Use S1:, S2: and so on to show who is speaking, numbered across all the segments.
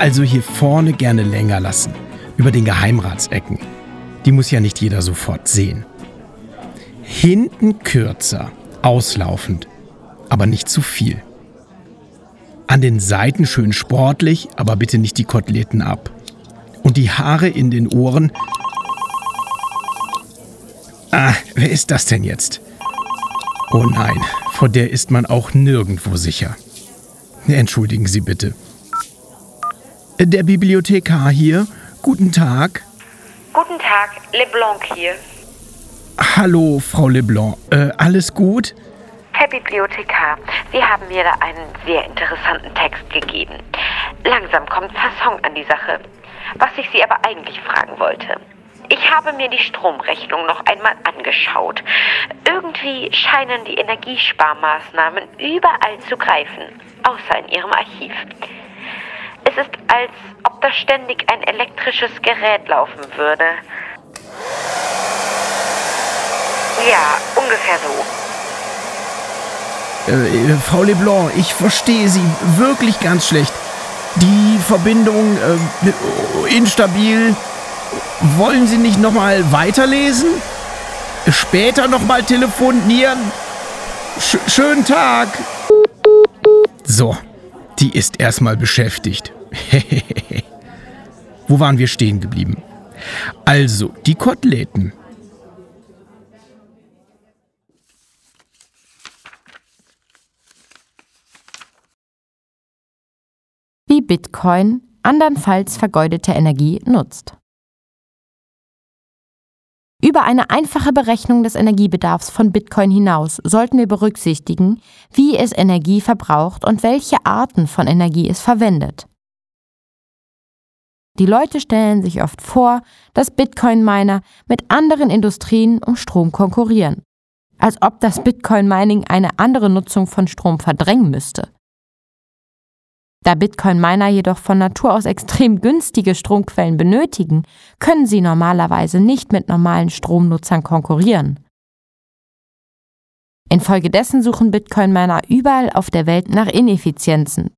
S1: Also hier vorne gerne länger lassen. Über den Geheimratsecken. Die muss ja nicht jeder sofort sehen. Hinten kürzer, auslaufend, aber nicht zu viel. An den Seiten schön sportlich, aber bitte nicht die Koteletten ab. Und die Haare in den Ohren. Ah, wer ist das denn jetzt? Oh nein, vor der ist man auch nirgendwo sicher. Entschuldigen Sie bitte. Der Bibliothekar hier. Guten Tag.
S2: Guten Tag, LeBlanc hier.
S1: Hallo, Frau Leblanc. Äh, alles gut?
S2: Herr Bibliothekar, Sie haben mir da einen sehr interessanten Text gegeben. Langsam kommt Fasson an die Sache. Was ich Sie aber eigentlich fragen wollte. Ich habe mir die Stromrechnung noch einmal angeschaut. Irgendwie scheinen die Energiesparmaßnahmen überall zu greifen, außer in Ihrem Archiv. Ist, als ob da ständig ein elektrisches Gerät laufen würde. Ja, ungefähr so.
S1: Äh, Frau Leblanc, ich verstehe Sie wirklich ganz schlecht. Die Verbindung äh, instabil. Wollen Sie nicht nochmal weiterlesen? Später nochmal telefonieren? Sch schönen Tag. So, die ist erstmal beschäftigt. Wo waren wir stehen geblieben? Also, die Koteletten.
S3: Wie Bitcoin andernfalls vergeudete Energie nutzt. Über eine einfache Berechnung des Energiebedarfs von Bitcoin hinaus sollten wir berücksichtigen, wie es Energie verbraucht und welche Arten von Energie es verwendet. Die Leute stellen sich oft vor, dass Bitcoin-Miner mit anderen Industrien um Strom konkurrieren, als ob das Bitcoin-Mining eine andere Nutzung von Strom verdrängen müsste. Da Bitcoin-Miner jedoch von Natur aus extrem günstige Stromquellen benötigen, können sie normalerweise nicht mit normalen Stromnutzern konkurrieren. Infolgedessen suchen Bitcoin-Miner überall auf der Welt nach Ineffizienzen.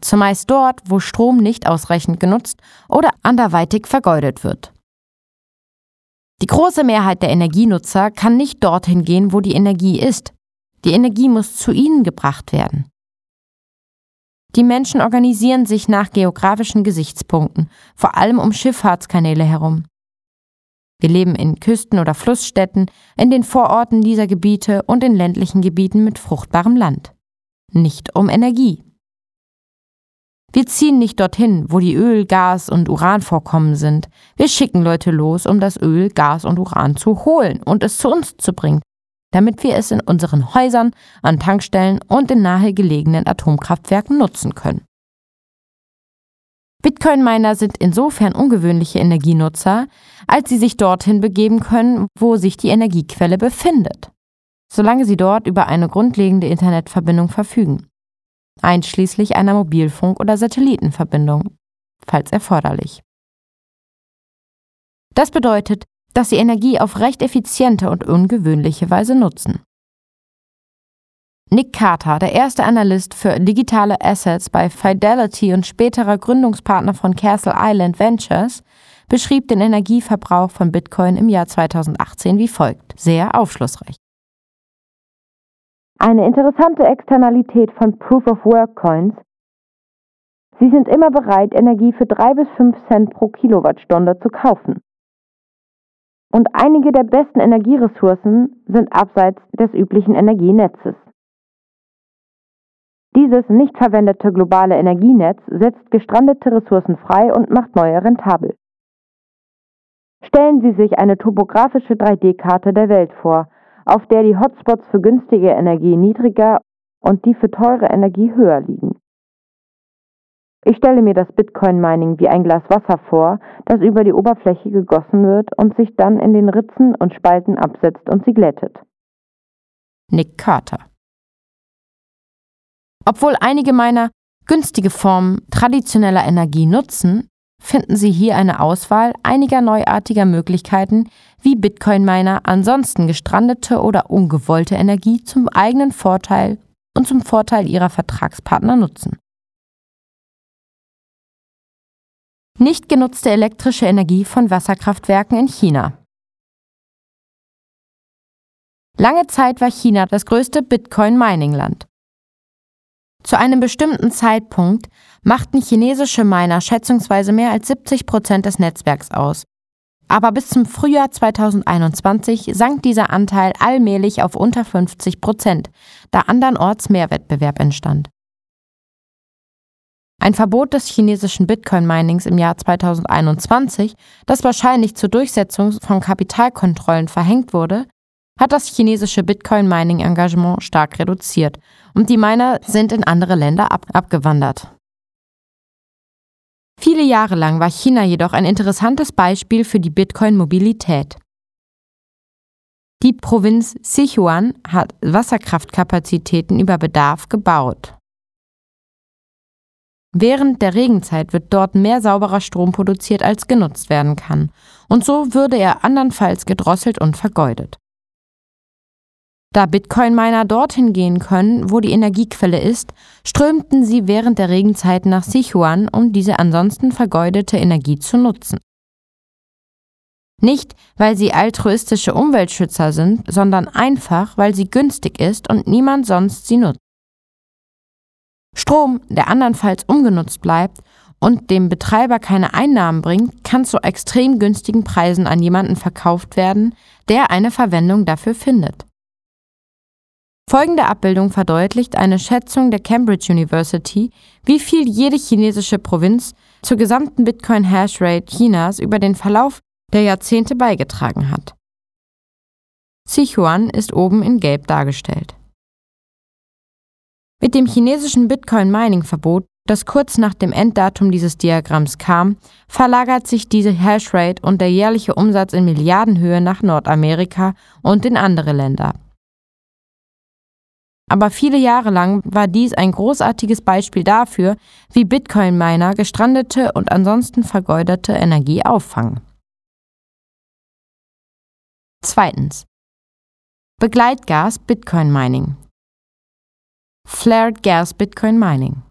S3: Zumeist dort, wo Strom nicht ausreichend genutzt oder anderweitig vergeudet wird. Die große Mehrheit der Energienutzer kann nicht dorthin gehen, wo die Energie ist. Die Energie muss zu ihnen gebracht werden. Die Menschen organisieren sich nach geografischen Gesichtspunkten, vor allem um Schifffahrtskanäle herum. Wir leben in Küsten- oder Flussstädten, in den Vororten dieser Gebiete und in ländlichen Gebieten mit fruchtbarem Land. Nicht um Energie. Wir ziehen nicht dorthin, wo die Öl-, Gas- und Uranvorkommen sind. Wir schicken Leute los, um das Öl, Gas und Uran zu holen und es zu uns zu bringen, damit wir es in unseren Häusern, an Tankstellen und in nahegelegenen Atomkraftwerken nutzen können. Bitcoin-Miner sind insofern ungewöhnliche Energienutzer, als sie sich dorthin begeben können, wo sich die Energiequelle befindet, solange sie dort über eine grundlegende Internetverbindung verfügen, einschließlich einer Mobilfunk- oder Satellitenverbindung, falls erforderlich. Das bedeutet, dass sie Energie auf recht effiziente und ungewöhnliche Weise nutzen. Nick Carter, der erste Analyst für digitale Assets bei Fidelity und späterer Gründungspartner von Castle Island Ventures, beschrieb den Energieverbrauch von Bitcoin im Jahr 2018 wie folgt, sehr aufschlussreich. Eine interessante Externalität von Proof of Work Coins. Sie sind immer bereit, Energie für 3 bis 5 Cent pro Kilowattstunde zu kaufen. Und einige der besten Energieressourcen sind abseits des üblichen Energienetzes. Dieses nicht verwendete globale Energienetz setzt gestrandete Ressourcen frei und macht neue rentabel. Stellen Sie sich eine topografische 3D-Karte der Welt vor, auf der die Hotspots für günstige Energie niedriger und die für teure Energie höher liegen. Ich stelle mir das Bitcoin-Mining wie ein Glas Wasser vor, das über die Oberfläche gegossen wird und sich dann in den Ritzen und Spalten absetzt und sie glättet. Nick Carter Obwohl einige meiner günstige Formen traditioneller Energie nutzen, finden Sie hier eine Auswahl einiger neuartiger Möglichkeiten, wie Bitcoin-Miner ansonsten gestrandete oder ungewollte Energie zum eigenen Vorteil und zum Vorteil ihrer Vertragspartner nutzen. Nicht genutzte elektrische Energie von Wasserkraftwerken in China. Lange Zeit war China das größte Bitcoin-Mining-Land. Zu einem bestimmten Zeitpunkt machten chinesische Miner schätzungsweise mehr als 70 Prozent des Netzwerks aus. Aber bis zum Frühjahr 2021 sank dieser Anteil allmählich auf unter 50 Prozent, da andernorts mehr Wettbewerb entstand. Ein Verbot des chinesischen Bitcoin-Minings im Jahr 2021, das wahrscheinlich zur Durchsetzung von Kapitalkontrollen verhängt wurde, hat das chinesische Bitcoin-Mining-Engagement stark reduziert und die Miner sind in andere Länder ab abgewandert. Viele Jahre lang war China jedoch ein interessantes Beispiel für die Bitcoin-Mobilität. Die Provinz Sichuan hat Wasserkraftkapazitäten über Bedarf gebaut. Während der Regenzeit wird dort mehr sauberer Strom produziert, als genutzt werden kann, und so würde er andernfalls gedrosselt und vergeudet. Da Bitcoin-Miner dorthin gehen können, wo die Energiequelle ist, strömten sie während der Regenzeit nach Sichuan, um diese ansonsten vergeudete Energie zu nutzen. Nicht, weil sie altruistische Umweltschützer sind, sondern einfach, weil sie günstig ist und niemand sonst sie nutzt. Strom, der andernfalls ungenutzt bleibt und dem Betreiber keine Einnahmen bringt, kann zu extrem günstigen Preisen an jemanden verkauft werden, der eine Verwendung dafür findet. Folgende Abbildung verdeutlicht eine Schätzung der Cambridge University, wie viel jede chinesische Provinz zur gesamten Bitcoin-Hashrate Chinas über den Verlauf der Jahrzehnte beigetragen hat. Sichuan ist oben in Gelb dargestellt. Mit dem chinesischen Bitcoin-Mining-Verbot, das kurz nach dem Enddatum dieses Diagramms kam, verlagert sich diese Hashrate und der jährliche Umsatz in Milliardenhöhe nach Nordamerika und in andere Länder. Aber viele Jahre lang war dies ein großartiges Beispiel dafür, wie Bitcoin-Miner gestrandete und ansonsten vergeudete Energie auffangen. Zweitens. Begleitgas Bitcoin Mining. Flared Gas Bitcoin Mining.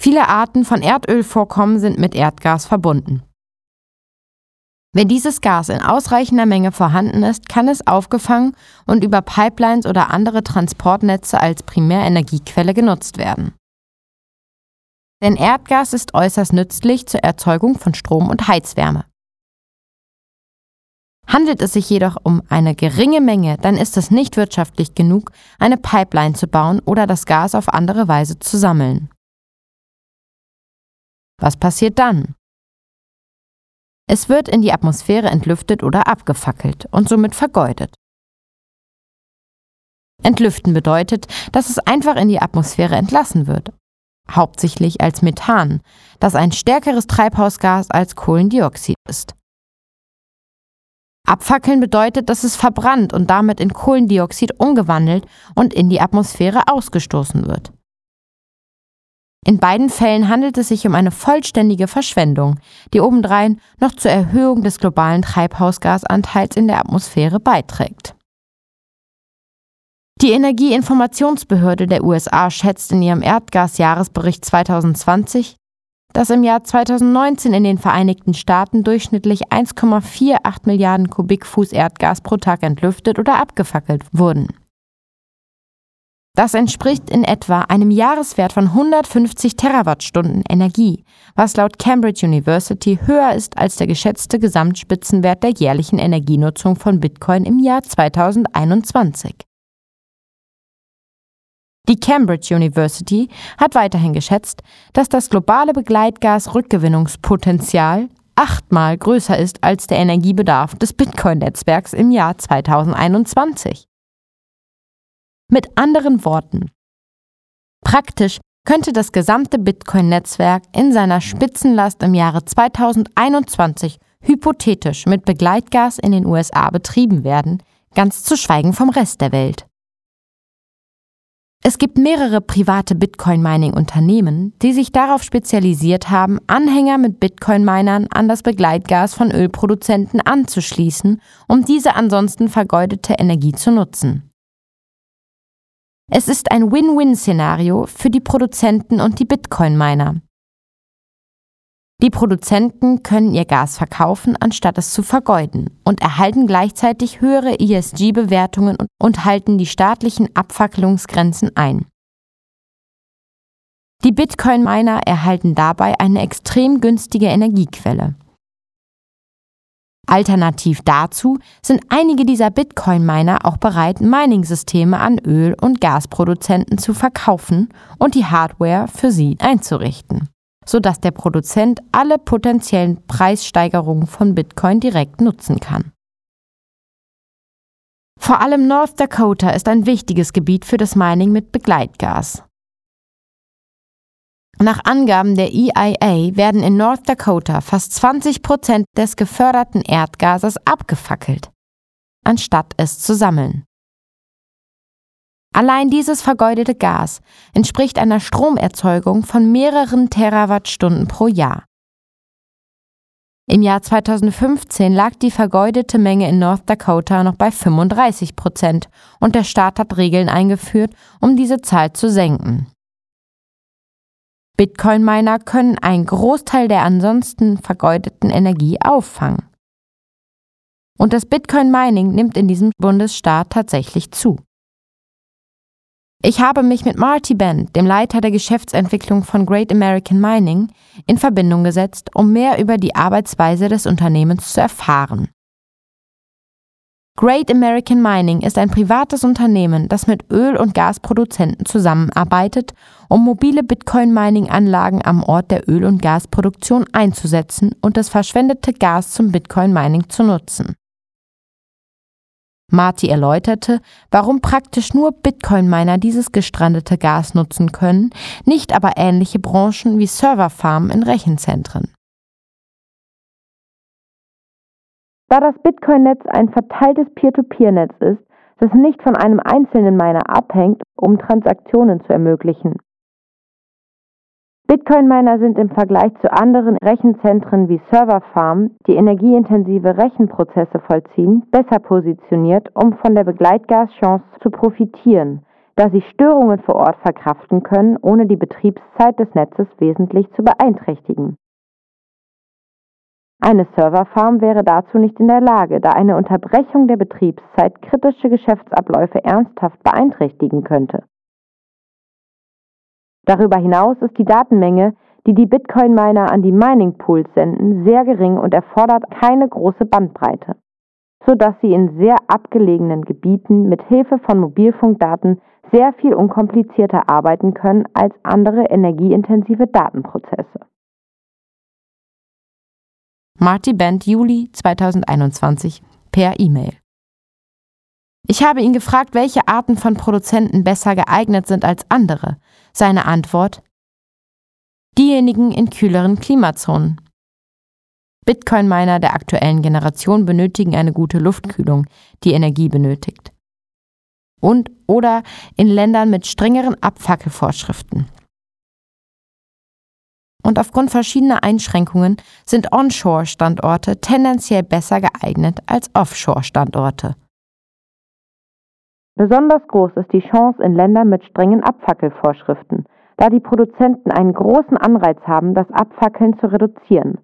S3: Viele Arten von Erdölvorkommen sind mit Erdgas verbunden. Wenn dieses Gas in ausreichender Menge vorhanden ist, kann es aufgefangen und über Pipelines oder andere Transportnetze als Primärenergiequelle genutzt werden. Denn Erdgas ist äußerst nützlich zur Erzeugung von Strom und Heizwärme. Handelt es sich jedoch um eine geringe Menge, dann ist es nicht wirtschaftlich genug, eine Pipeline zu bauen oder das Gas auf andere Weise zu sammeln. Was passiert dann? Es wird in die Atmosphäre entlüftet oder abgefackelt und somit vergeudet. Entlüften bedeutet, dass es einfach in die Atmosphäre entlassen wird, hauptsächlich als Methan, das ein stärkeres Treibhausgas als Kohlendioxid ist. Abfackeln bedeutet, dass es verbrannt und damit in Kohlendioxid umgewandelt und in die Atmosphäre ausgestoßen wird. In beiden Fällen handelt es sich um eine vollständige Verschwendung, die obendrein noch zur Erhöhung des globalen Treibhausgasanteils in der Atmosphäre beiträgt. Die Energieinformationsbehörde der USA schätzt in ihrem Erdgasjahresbericht 2020, dass im Jahr 2019 in den Vereinigten Staaten durchschnittlich 1,48 Milliarden Kubikfuß Erdgas pro Tag entlüftet oder abgefackelt wurden. Das entspricht in etwa einem Jahreswert von 150 Terawattstunden Energie, was laut Cambridge University höher ist als der geschätzte Gesamtspitzenwert der jährlichen Energienutzung von Bitcoin im Jahr 2021. Die Cambridge University hat weiterhin geschätzt, dass das globale Begleitgas-Rückgewinnungspotenzial achtmal größer ist als der Energiebedarf des Bitcoin-Netzwerks im Jahr 2021. Mit anderen Worten, praktisch könnte das gesamte Bitcoin-Netzwerk in seiner Spitzenlast im Jahre 2021 hypothetisch mit Begleitgas in den USA betrieben werden, ganz zu schweigen vom Rest der Welt. Es gibt mehrere private Bitcoin-Mining-Unternehmen, die sich darauf spezialisiert haben, Anhänger mit Bitcoin-Minern an das Begleitgas von Ölproduzenten anzuschließen, um diese ansonsten vergeudete Energie zu nutzen. Es ist ein Win-Win-Szenario für die Produzenten und die Bitcoin-Miner. Die Produzenten können ihr Gas verkaufen, anstatt es zu vergeuden, und erhalten gleichzeitig höhere ESG-Bewertungen und halten die staatlichen Abfackelungsgrenzen ein. Die Bitcoin-Miner erhalten dabei eine extrem günstige Energiequelle. Alternativ dazu sind einige dieser Bitcoin-Miner auch bereit, Mining-Systeme an Öl- und Gasproduzenten zu verkaufen und die Hardware für sie einzurichten sodass der Produzent alle potenziellen Preissteigerungen von Bitcoin direkt nutzen kann. Vor allem North Dakota ist ein wichtiges Gebiet für das Mining mit Begleitgas. Nach Angaben der EIA werden in North Dakota fast 20 Prozent des geförderten Erdgases abgefackelt, anstatt es zu sammeln. Allein dieses vergeudete Gas entspricht einer Stromerzeugung von mehreren Terawattstunden pro Jahr. Im Jahr 2015 lag die vergeudete Menge in North Dakota noch bei 35 Prozent und der Staat hat Regeln eingeführt, um diese Zahl zu senken. Bitcoin-Miner können einen Großteil der ansonsten vergeudeten Energie auffangen. Und das Bitcoin-Mining nimmt in diesem Bundesstaat tatsächlich zu. Ich habe mich mit Marty Bent, dem Leiter der Geschäftsentwicklung von Great American Mining, in Verbindung gesetzt, um mehr über die Arbeitsweise des Unternehmens zu erfahren. Great American Mining ist ein privates Unternehmen, das mit Öl- und Gasproduzenten zusammenarbeitet, um mobile Bitcoin-Mining-Anlagen am Ort der Öl- und Gasproduktion einzusetzen und das verschwendete Gas zum Bitcoin-Mining zu nutzen. Marty erläuterte, warum praktisch nur Bitcoin-Miner dieses gestrandete Gas nutzen können, nicht aber ähnliche Branchen wie Serverfarmen in Rechenzentren. Da das Bitcoin-Netz ein verteiltes Peer-to-Peer-Netz ist, das nicht von einem einzelnen Miner abhängt, um Transaktionen zu ermöglichen. Bitcoin-Miner sind im Vergleich zu anderen Rechenzentren wie Serverfarmen, die energieintensive Rechenprozesse vollziehen, besser positioniert, um von der Begleitgaschance zu profitieren, da sie Störungen vor Ort verkraften können, ohne die Betriebszeit des Netzes wesentlich zu beeinträchtigen. Eine Serverfarm wäre dazu nicht in der Lage, da eine Unterbrechung der Betriebszeit kritische Geschäftsabläufe ernsthaft beeinträchtigen könnte. Darüber hinaus ist die Datenmenge, die die Bitcoin-Miner an die Mining-Pools senden, sehr gering und erfordert keine große Bandbreite, sodass sie in sehr abgelegenen Gebieten mit Hilfe von Mobilfunkdaten sehr viel unkomplizierter arbeiten können als andere energieintensive Datenprozesse. Marty Bent, Juli 2021 per E-Mail. Ich habe ihn gefragt, welche Arten von Produzenten besser geeignet sind als andere. Seine Antwort Diejenigen in kühleren Klimazonen. Bitcoin-Miner der aktuellen Generation benötigen eine gute Luftkühlung, die Energie benötigt. Und oder in Ländern mit strengeren Abfackelvorschriften. Und aufgrund verschiedener Einschränkungen sind Onshore-Standorte tendenziell besser geeignet als Offshore-Standorte. Besonders groß ist die Chance in Ländern mit strengen Abfackelvorschriften, da die Produzenten einen großen Anreiz haben, das Abfackeln zu reduzieren.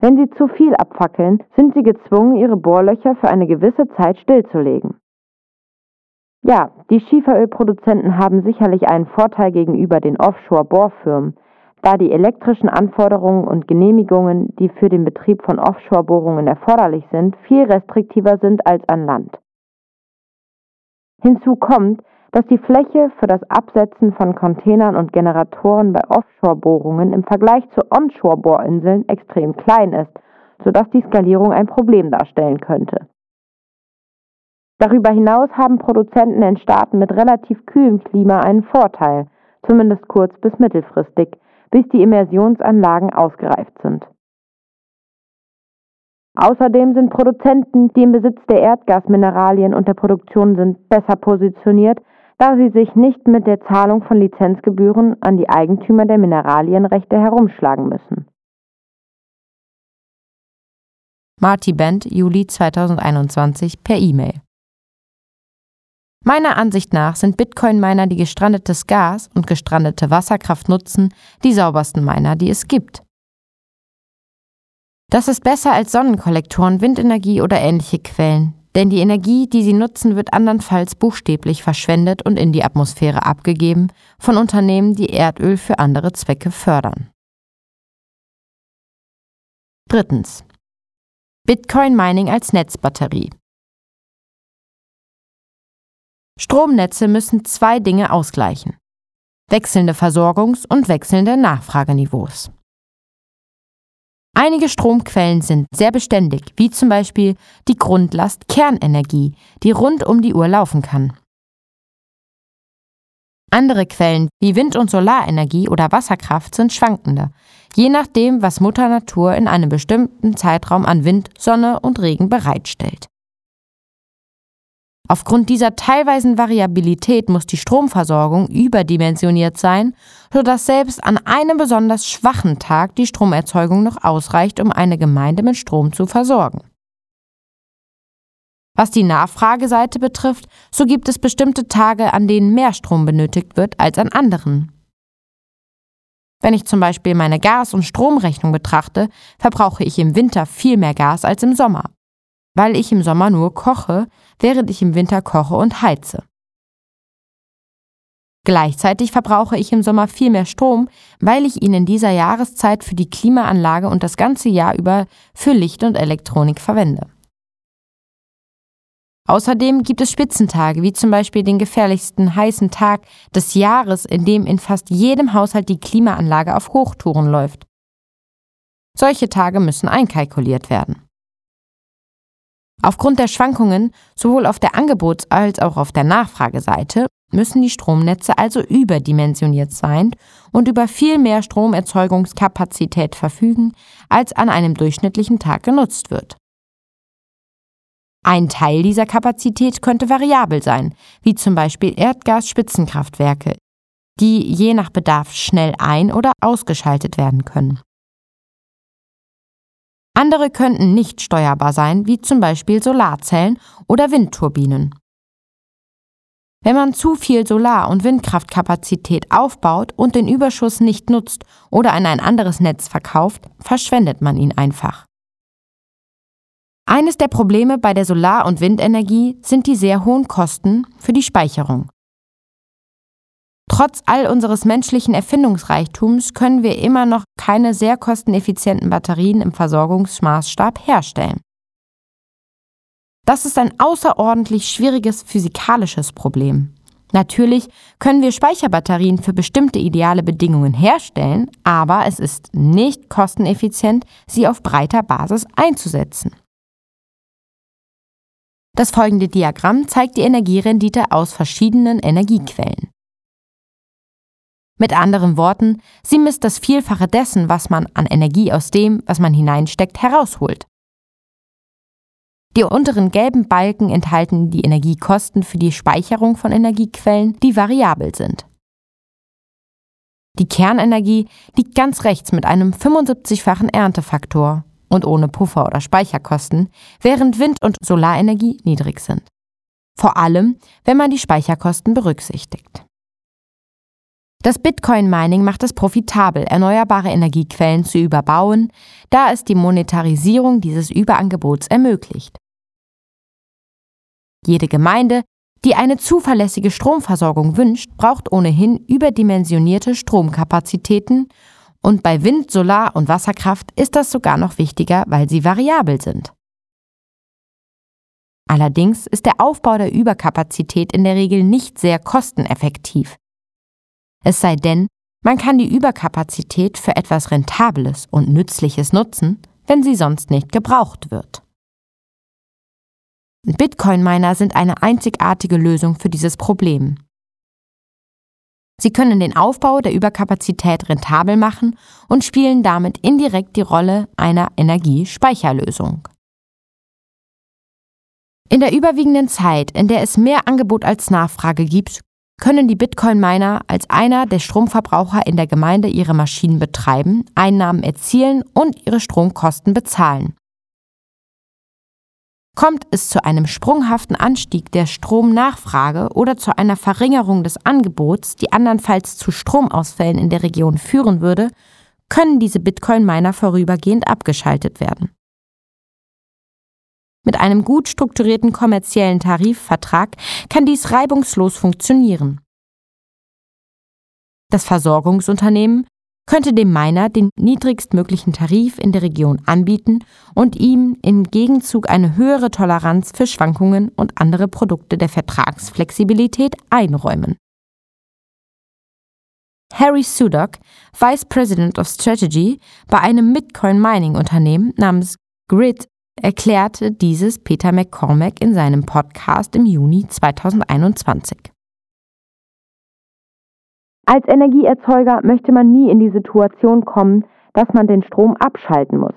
S3: Wenn sie zu viel abfackeln, sind sie gezwungen, ihre Bohrlöcher für eine gewisse Zeit stillzulegen. Ja, die Schieferölproduzenten haben sicherlich einen Vorteil gegenüber den Offshore-Bohrfirmen, da die elektrischen Anforderungen und Genehmigungen, die für den Betrieb von Offshore-Bohrungen erforderlich sind, viel restriktiver sind als an Land. Hinzu kommt,
S4: dass die Fläche für das Absetzen von Containern und Generatoren bei Offshore-Bohrungen im Vergleich zu Onshore-Bohrinseln extrem klein ist, sodass die Skalierung ein Problem darstellen könnte. Darüber hinaus haben Produzenten in Staaten mit relativ kühlem Klima einen Vorteil, zumindest kurz- bis mittelfristig, bis die Immersionsanlagen ausgereift sind. Außerdem sind Produzenten, die im Besitz der Erdgasmineralien und der Produktion sind, besser positioniert, da sie sich nicht mit der Zahlung von Lizenzgebühren an die Eigentümer der Mineralienrechte herumschlagen müssen.
S3: Marty Bent, Juli 2021 per E-Mail. Meiner Ansicht nach sind Bitcoin-Miner, die gestrandetes Gas und gestrandete Wasserkraft nutzen, die saubersten Miner, die es gibt. Das ist besser als Sonnenkollektoren, Windenergie oder ähnliche Quellen, denn die Energie, die sie nutzen, wird andernfalls buchstäblich verschwendet und in die Atmosphäre abgegeben von Unternehmen, die Erdöl für andere Zwecke fördern. Drittens. Bitcoin Mining als Netzbatterie. Stromnetze müssen zwei Dinge ausgleichen. Wechselnde Versorgungs- und wechselnde Nachfrageniveaus. Einige Stromquellen sind sehr beständig, wie zum Beispiel die Grundlast Kernenergie, die rund um die Uhr laufen kann. Andere Quellen wie Wind- und Solarenergie oder Wasserkraft sind schwankender, je nachdem, was Mutter Natur in einem bestimmten Zeitraum an Wind, Sonne und Regen bereitstellt. Aufgrund dieser teilweisen Variabilität muss die Stromversorgung überdimensioniert sein, sodass selbst an einem besonders schwachen Tag die Stromerzeugung noch ausreicht, um eine Gemeinde mit Strom zu versorgen. Was die Nachfrageseite betrifft, so gibt es bestimmte Tage, an denen mehr Strom benötigt wird als an anderen. Wenn ich zum Beispiel meine Gas- und Stromrechnung betrachte, verbrauche ich im Winter viel mehr Gas als im Sommer weil ich im Sommer nur koche, während ich im Winter koche und heize. Gleichzeitig verbrauche ich im Sommer viel mehr Strom, weil ich ihn in dieser Jahreszeit für die Klimaanlage und das ganze Jahr über für Licht und Elektronik verwende. Außerdem gibt es Spitzentage, wie zum Beispiel den gefährlichsten heißen Tag des Jahres, in dem in fast jedem Haushalt die Klimaanlage auf Hochtouren läuft. Solche Tage müssen einkalkuliert werden. Aufgrund der Schwankungen sowohl auf der Angebots- als auch auf der Nachfrageseite müssen die Stromnetze also überdimensioniert sein und über viel mehr Stromerzeugungskapazität verfügen, als an einem durchschnittlichen Tag genutzt wird. Ein Teil dieser Kapazität könnte variabel sein, wie zum Beispiel Erdgas-Spitzenkraftwerke, die je nach Bedarf schnell ein- oder ausgeschaltet werden können. Andere könnten nicht steuerbar sein, wie zum Beispiel Solarzellen oder Windturbinen. Wenn man zu viel Solar- und Windkraftkapazität aufbaut und den Überschuss nicht nutzt oder an ein anderes Netz verkauft, verschwendet man ihn einfach. Eines der Probleme bei der Solar- und Windenergie sind die sehr hohen Kosten für die Speicherung. Trotz all unseres menschlichen Erfindungsreichtums können wir immer noch keine sehr kosteneffizienten Batterien im Versorgungsmaßstab herstellen. Das ist ein außerordentlich schwieriges physikalisches Problem. Natürlich können wir Speicherbatterien für bestimmte ideale Bedingungen herstellen, aber es ist nicht kosteneffizient, sie auf breiter Basis einzusetzen. Das folgende Diagramm zeigt die Energierendite aus verschiedenen Energiequellen. Mit anderen Worten, sie misst das Vielfache dessen, was man an Energie aus dem, was man hineinsteckt, herausholt. Die unteren gelben Balken enthalten die Energiekosten für die Speicherung von Energiequellen, die variabel sind. Die Kernenergie liegt ganz rechts mit einem 75-fachen Erntefaktor und ohne Puffer oder Speicherkosten, während Wind- und Solarenergie niedrig sind. Vor allem, wenn man die Speicherkosten berücksichtigt. Das Bitcoin-Mining macht es profitabel, erneuerbare Energiequellen zu überbauen, da es die Monetarisierung dieses Überangebots ermöglicht. Jede Gemeinde, die eine zuverlässige Stromversorgung wünscht, braucht ohnehin überdimensionierte Stromkapazitäten und bei Wind, Solar und Wasserkraft ist das sogar noch wichtiger, weil sie variabel sind. Allerdings ist der Aufbau der Überkapazität in der Regel nicht sehr kosteneffektiv. Es sei denn, man kann die Überkapazität für etwas Rentables und Nützliches nutzen, wenn sie sonst nicht gebraucht wird. Bitcoin-Miner sind eine einzigartige Lösung für dieses Problem. Sie können den Aufbau der Überkapazität rentabel machen und spielen damit indirekt die Rolle einer Energiespeicherlösung. In der überwiegenden Zeit, in der es mehr Angebot als Nachfrage gibt, können die Bitcoin-Miner als einer der Stromverbraucher in der Gemeinde ihre Maschinen betreiben, Einnahmen erzielen und ihre Stromkosten bezahlen. Kommt es zu einem sprunghaften Anstieg der Stromnachfrage oder zu einer Verringerung des Angebots, die andernfalls zu Stromausfällen in der Region führen würde, können diese Bitcoin-Miner vorübergehend abgeschaltet werden. Mit einem gut strukturierten kommerziellen Tarifvertrag kann dies reibungslos funktionieren. Das Versorgungsunternehmen könnte dem Miner den niedrigstmöglichen Tarif in der Region anbieten und ihm im Gegenzug eine höhere Toleranz für Schwankungen und andere Produkte der Vertragsflexibilität einräumen. Harry Sudok, Vice President of Strategy bei einem Bitcoin-Mining-Unternehmen namens Grid, erklärte dieses Peter McCormack in seinem Podcast im Juni 2021.
S5: Als Energieerzeuger möchte man nie in die Situation kommen, dass man den Strom abschalten muss.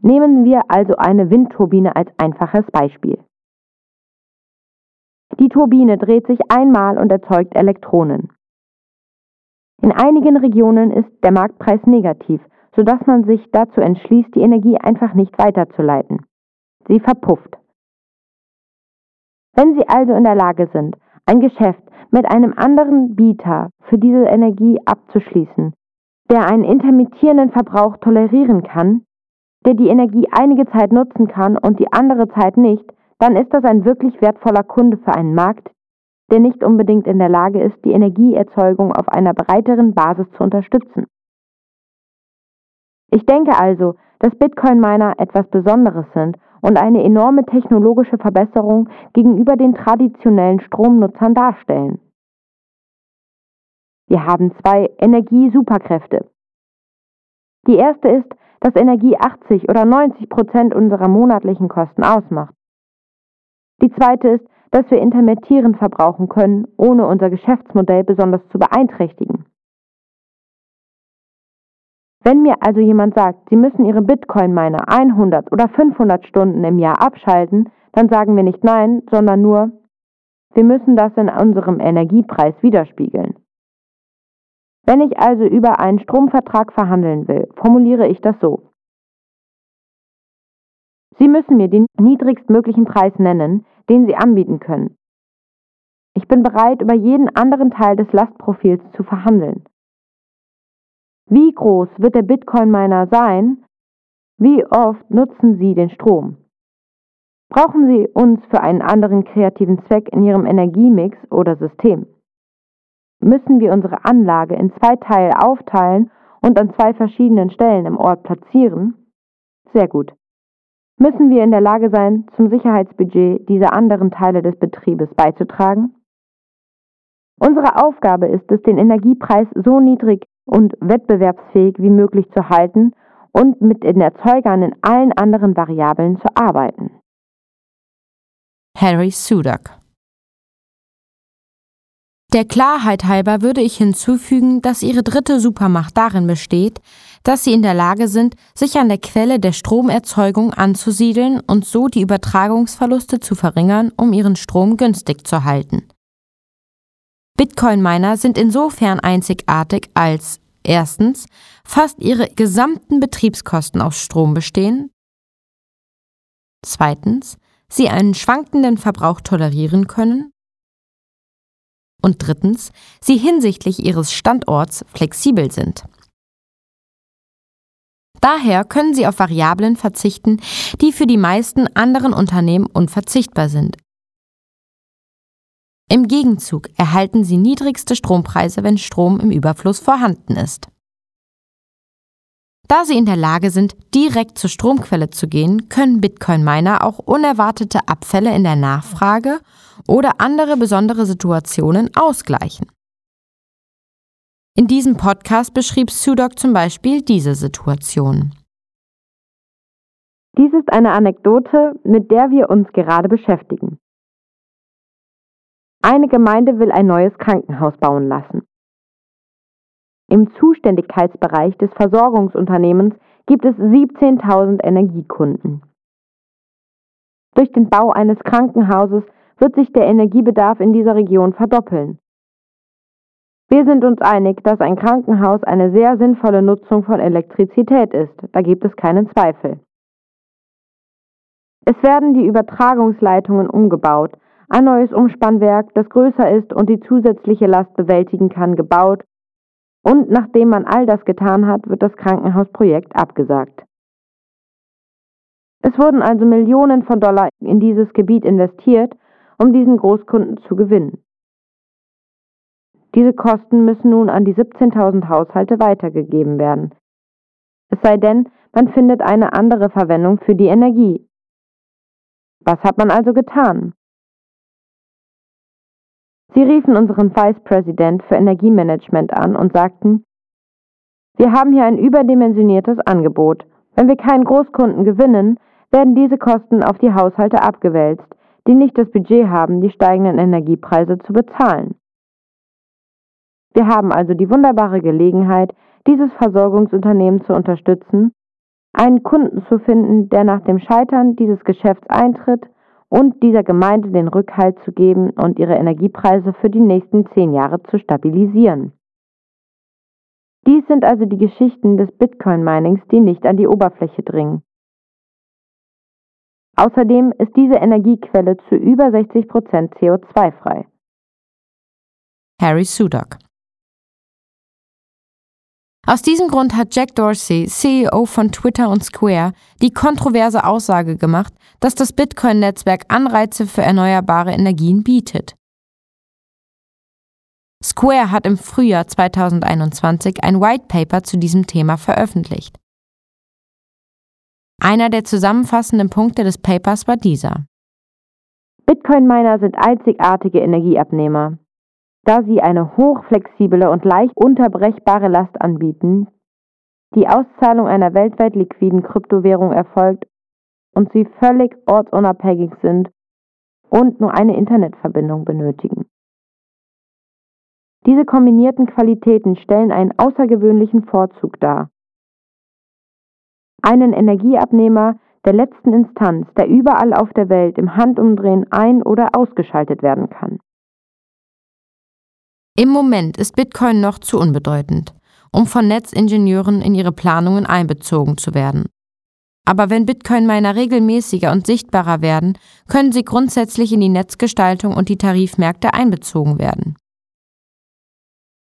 S5: Nehmen wir also eine Windturbine als einfaches Beispiel. Die Turbine dreht sich einmal und erzeugt Elektronen. In einigen Regionen ist der Marktpreis negativ, sodass man sich dazu entschließt, die Energie einfach nicht weiterzuleiten. Sie verpufft. Wenn Sie also in der Lage sind, ein Geschäft mit einem anderen Bieter für diese Energie abzuschließen, der einen intermittierenden Verbrauch tolerieren kann, der die Energie einige Zeit nutzen kann und die andere Zeit nicht, dann ist das ein wirklich wertvoller Kunde für einen Markt, der nicht unbedingt in der Lage ist, die Energieerzeugung auf einer breiteren Basis zu unterstützen. Ich denke also, dass Bitcoin-Miner etwas Besonderes sind und eine enorme technologische Verbesserung gegenüber den traditionellen Stromnutzern darstellen. Wir haben zwei Energiesuperkräfte. Die erste ist, dass Energie 80 oder 90 Prozent unserer monatlichen Kosten ausmacht. Die zweite ist, dass wir intermittierend verbrauchen können, ohne unser Geschäftsmodell besonders zu beeinträchtigen. Wenn mir also jemand sagt, Sie müssen Ihre Bitcoin-Miner 100 oder 500 Stunden im Jahr abschalten, dann sagen wir nicht nein, sondern nur, wir müssen das in unserem Energiepreis widerspiegeln. Wenn ich also über einen Stromvertrag verhandeln will, formuliere ich das so. Sie müssen mir den niedrigstmöglichen Preis nennen, den Sie anbieten können. Ich bin bereit, über jeden anderen Teil des Lastprofils zu verhandeln. Wie groß wird der Bitcoin-Miner sein? Wie oft nutzen Sie den Strom? Brauchen Sie uns für einen anderen kreativen Zweck in Ihrem Energiemix oder System? Müssen wir unsere Anlage in zwei Teile aufteilen und an zwei verschiedenen Stellen im Ort platzieren? Sehr gut. Müssen wir in der Lage sein, zum Sicherheitsbudget dieser anderen Teile des Betriebes beizutragen? Unsere Aufgabe ist es, den Energiepreis so niedrig und wettbewerbsfähig wie möglich zu halten und mit den Erzeugern in allen anderen Variablen zu arbeiten.
S3: Harry Sudak der Klarheit halber würde ich hinzufügen, dass ihre dritte Supermacht darin besteht, dass sie in der Lage sind, sich an der Quelle der Stromerzeugung anzusiedeln und so die Übertragungsverluste zu verringern, um ihren Strom günstig zu halten. Bitcoin-Miner sind insofern einzigartig, als erstens fast ihre gesamten Betriebskosten aus Strom bestehen, zweitens sie einen schwankenden Verbrauch tolerieren können. Und drittens sie hinsichtlich ihres Standorts flexibel sind. Daher können sie auf Variablen verzichten, die für die meisten anderen Unternehmen unverzichtbar sind, im Gegenzug erhalten sie niedrigste Strompreise, wenn Strom im Überfluss vorhanden ist.
S6: Da sie in der Lage sind, direkt zur Stromquelle zu gehen, können Bitcoin-Miner auch unerwartete Abfälle in der Nachfrage oder andere besondere Situationen ausgleichen. In diesem Podcast beschrieb Sudok zum Beispiel diese Situation.
S3: Dies ist eine Anekdote, mit der wir uns gerade beschäftigen. Eine Gemeinde will ein neues Krankenhaus bauen lassen. Im Zuständigkeitsbereich des Versorgungsunternehmens gibt es 17.000 Energiekunden. Durch den Bau eines Krankenhauses wird sich der Energiebedarf in dieser Region verdoppeln. Wir sind uns einig, dass ein Krankenhaus eine sehr sinnvolle Nutzung von Elektrizität ist, da gibt es keinen Zweifel. Es werden die Übertragungsleitungen umgebaut, ein neues Umspannwerk, das größer ist und die zusätzliche Last bewältigen kann, gebaut und nachdem man all das getan hat, wird das Krankenhausprojekt abgesagt. Es wurden also Millionen von Dollar in dieses Gebiet investiert, um diesen Großkunden zu gewinnen. Diese Kosten müssen nun an die 17.000 Haushalte weitergegeben werden. Es sei denn, man findet eine andere Verwendung für die Energie. Was hat man also getan? Sie riefen unseren Vice President für Energiemanagement an und sagten, wir haben hier ein überdimensioniertes Angebot. Wenn wir keinen Großkunden gewinnen, werden diese Kosten auf die Haushalte abgewälzt, die nicht das Budget haben, die steigenden Energiepreise zu bezahlen. Wir haben also die wunderbare Gelegenheit, dieses Versorgungsunternehmen zu unterstützen, einen Kunden zu finden, der nach dem Scheitern dieses Geschäfts eintritt und dieser Gemeinde den Rückhalt zu geben und ihre Energiepreise für die nächsten zehn Jahre zu stabilisieren. Dies sind also die Geschichten des Bitcoin-Minings, die nicht an die Oberfläche dringen. Außerdem ist diese Energiequelle zu über 60% CO2-frei.
S6: Harry Sudok aus diesem Grund hat Jack Dorsey, CEO von Twitter und Square, die kontroverse Aussage gemacht, dass das Bitcoin-Netzwerk Anreize für erneuerbare Energien bietet. Square hat im Frühjahr 2021 ein White Paper zu diesem Thema veröffentlicht. Einer der zusammenfassenden Punkte des Papers war dieser.
S3: Bitcoin-Miner sind einzigartige Energieabnehmer da sie eine hochflexible und leicht unterbrechbare Last anbieten, die Auszahlung einer weltweit liquiden Kryptowährung erfolgt und sie völlig ortsunabhängig sind und nur eine Internetverbindung benötigen. Diese kombinierten Qualitäten stellen einen außergewöhnlichen Vorzug dar. Einen Energieabnehmer der letzten Instanz, der überall auf der Welt im Handumdrehen ein- oder ausgeschaltet werden kann.
S6: Im Moment ist Bitcoin noch zu unbedeutend, um von Netzingenieuren in ihre Planungen einbezogen zu werden. Aber wenn Bitcoin-Miner regelmäßiger und sichtbarer werden, können sie grundsätzlich in die Netzgestaltung und die Tarifmärkte einbezogen werden.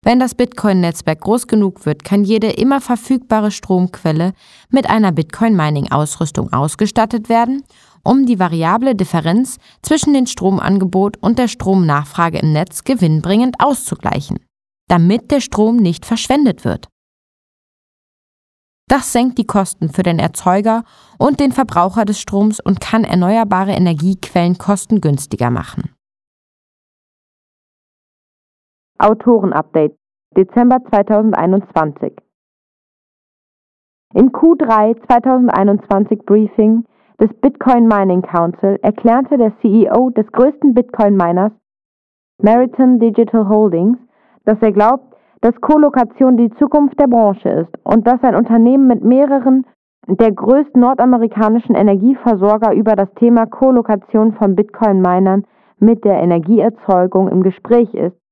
S6: Wenn das Bitcoin-Netzwerk groß genug wird, kann jede immer verfügbare Stromquelle mit einer Bitcoin-Mining-Ausrüstung ausgestattet werden um die variable Differenz zwischen dem Stromangebot und der Stromnachfrage im Netz gewinnbringend auszugleichen, damit der Strom nicht verschwendet wird. Das senkt die Kosten für den Erzeuger und den Verbraucher des Stroms und kann erneuerbare Energiequellen kostengünstiger machen.
S3: Autorenupdate Dezember 2021 Im Q3 2021 Briefing des Bitcoin Mining Council erklärte der CEO des größten Bitcoin-Miners, Meriton Digital Holdings, dass er glaubt, dass Kolokation die Zukunft der Branche ist und dass ein Unternehmen mit mehreren der größten nordamerikanischen Energieversorger über das Thema Kolokation von Bitcoin-Minern mit der Energieerzeugung im Gespräch ist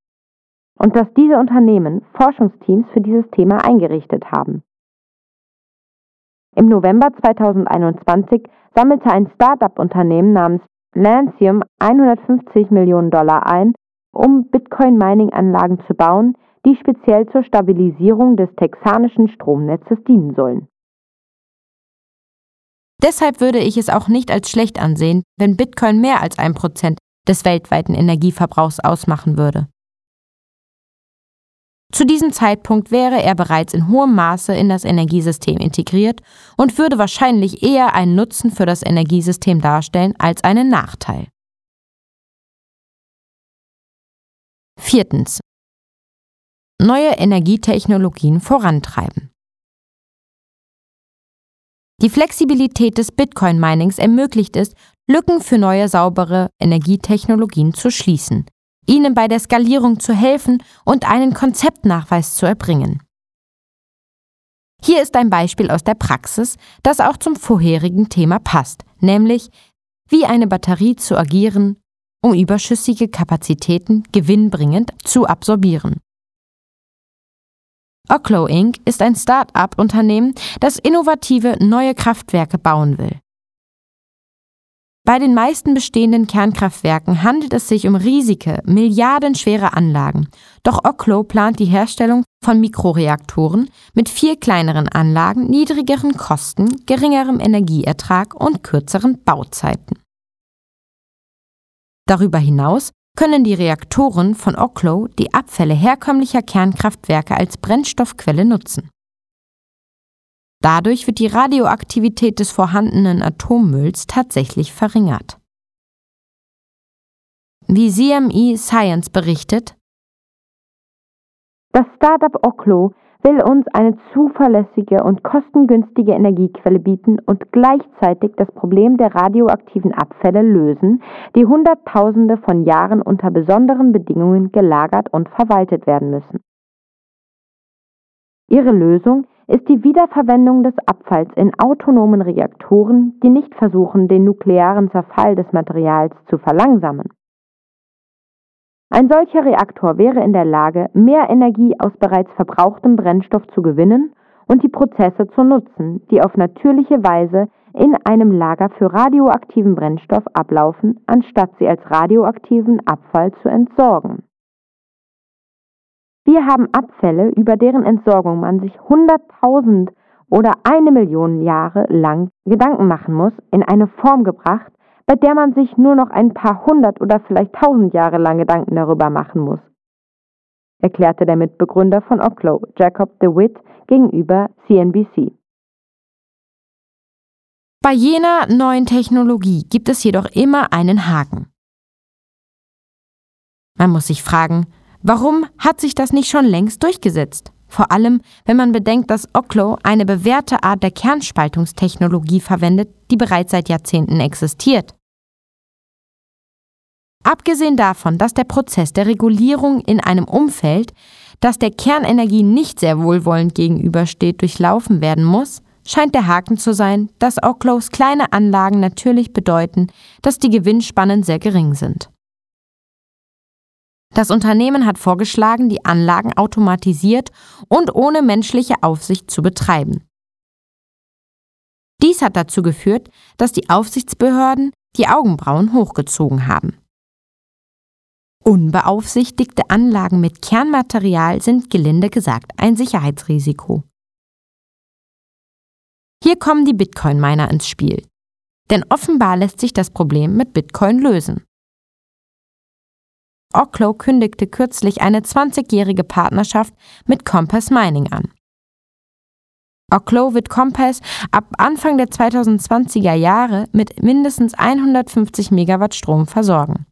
S3: und dass diese Unternehmen Forschungsteams für dieses Thema eingerichtet haben. Im November 2021 sammelte ein Start-up-Unternehmen namens Lancium 150 Millionen Dollar ein, um Bitcoin-Mining-Anlagen zu bauen, die speziell zur Stabilisierung des texanischen Stromnetzes dienen sollen.
S6: Deshalb würde ich es auch nicht als schlecht ansehen, wenn Bitcoin mehr als ein Prozent des weltweiten Energieverbrauchs ausmachen würde.
S3: Zu diesem Zeitpunkt wäre er bereits in hohem Maße in das Energiesystem integriert und würde wahrscheinlich eher einen Nutzen für das Energiesystem darstellen als einen Nachteil. Viertens. Neue Energietechnologien vorantreiben. Die Flexibilität des Bitcoin-Minings ermöglicht es, Lücken für neue saubere Energietechnologien zu schließen, ihnen bei der Skalierung zu helfen und einen Konzeptnachweis zu erbringen. Hier ist ein Beispiel aus der Praxis, das auch zum vorherigen Thema passt, nämlich wie eine Batterie zu agieren, um überschüssige Kapazitäten gewinnbringend zu absorbieren. Oklo Inc. ist ein Start-up-Unternehmen, das innovative neue Kraftwerke bauen will. Bei den meisten bestehenden Kernkraftwerken handelt es sich um riesige, milliardenschwere Anlagen. Doch Oklo plant die Herstellung von Mikroreaktoren mit viel kleineren Anlagen, niedrigeren Kosten, geringerem Energieertrag und kürzeren Bauzeiten. Darüber hinaus können die Reaktoren von Oklo die Abfälle herkömmlicher Kernkraftwerke als Brennstoffquelle nutzen. Dadurch wird die Radioaktivität des vorhandenen Atommülls tatsächlich verringert. Wie CME Science berichtet,
S5: das Startup Oklo will uns eine zuverlässige und kostengünstige Energiequelle bieten und gleichzeitig das Problem der radioaktiven Abfälle lösen, die Hunderttausende von Jahren unter besonderen Bedingungen gelagert und verwaltet werden müssen. Ihre Lösung ist die Wiederverwendung des Abfalls in autonomen Reaktoren, die nicht versuchen, den nuklearen Zerfall des Materials zu verlangsamen. Ein solcher Reaktor wäre in der Lage, mehr Energie aus bereits verbrauchtem Brennstoff zu gewinnen und die Prozesse zu nutzen, die auf natürliche Weise in einem Lager für radioaktiven Brennstoff ablaufen, anstatt sie als radioaktiven Abfall zu entsorgen. Wir haben Abfälle, über deren Entsorgung man sich 100.000 oder eine Million Jahre lang Gedanken machen muss, in eine Form gebracht, bei der man sich nur noch ein paar hundert oder vielleicht tausend Jahre lang Gedanken darüber machen muss, erklärte der Mitbegründer von Oklo, Jacob DeWitt, gegenüber CNBC.
S3: Bei jener neuen Technologie gibt es jedoch immer einen Haken. Man muss sich fragen, Warum hat sich das nicht schon längst durchgesetzt? Vor allem, wenn man bedenkt, dass Oklo eine bewährte Art der Kernspaltungstechnologie verwendet, die bereits seit Jahrzehnten existiert. Abgesehen davon, dass der Prozess der Regulierung in einem Umfeld, das der Kernenergie nicht sehr wohlwollend gegenübersteht, durchlaufen werden muss, scheint der Haken zu sein, dass Oklos kleine Anlagen natürlich bedeuten, dass die Gewinnspannen sehr gering sind. Das Unternehmen hat vorgeschlagen, die Anlagen automatisiert und ohne menschliche Aufsicht zu betreiben. Dies hat dazu geführt, dass die Aufsichtsbehörden die Augenbrauen hochgezogen haben. Unbeaufsichtigte Anlagen mit Kernmaterial sind gelinde gesagt ein Sicherheitsrisiko. Hier kommen die Bitcoin-Miner ins Spiel. Denn offenbar lässt sich das Problem mit Bitcoin lösen. Oklo kündigte kürzlich eine 20-jährige Partnerschaft mit Compass Mining an. Oklo wird Compass ab Anfang der 2020er Jahre mit mindestens 150 Megawatt Strom versorgen.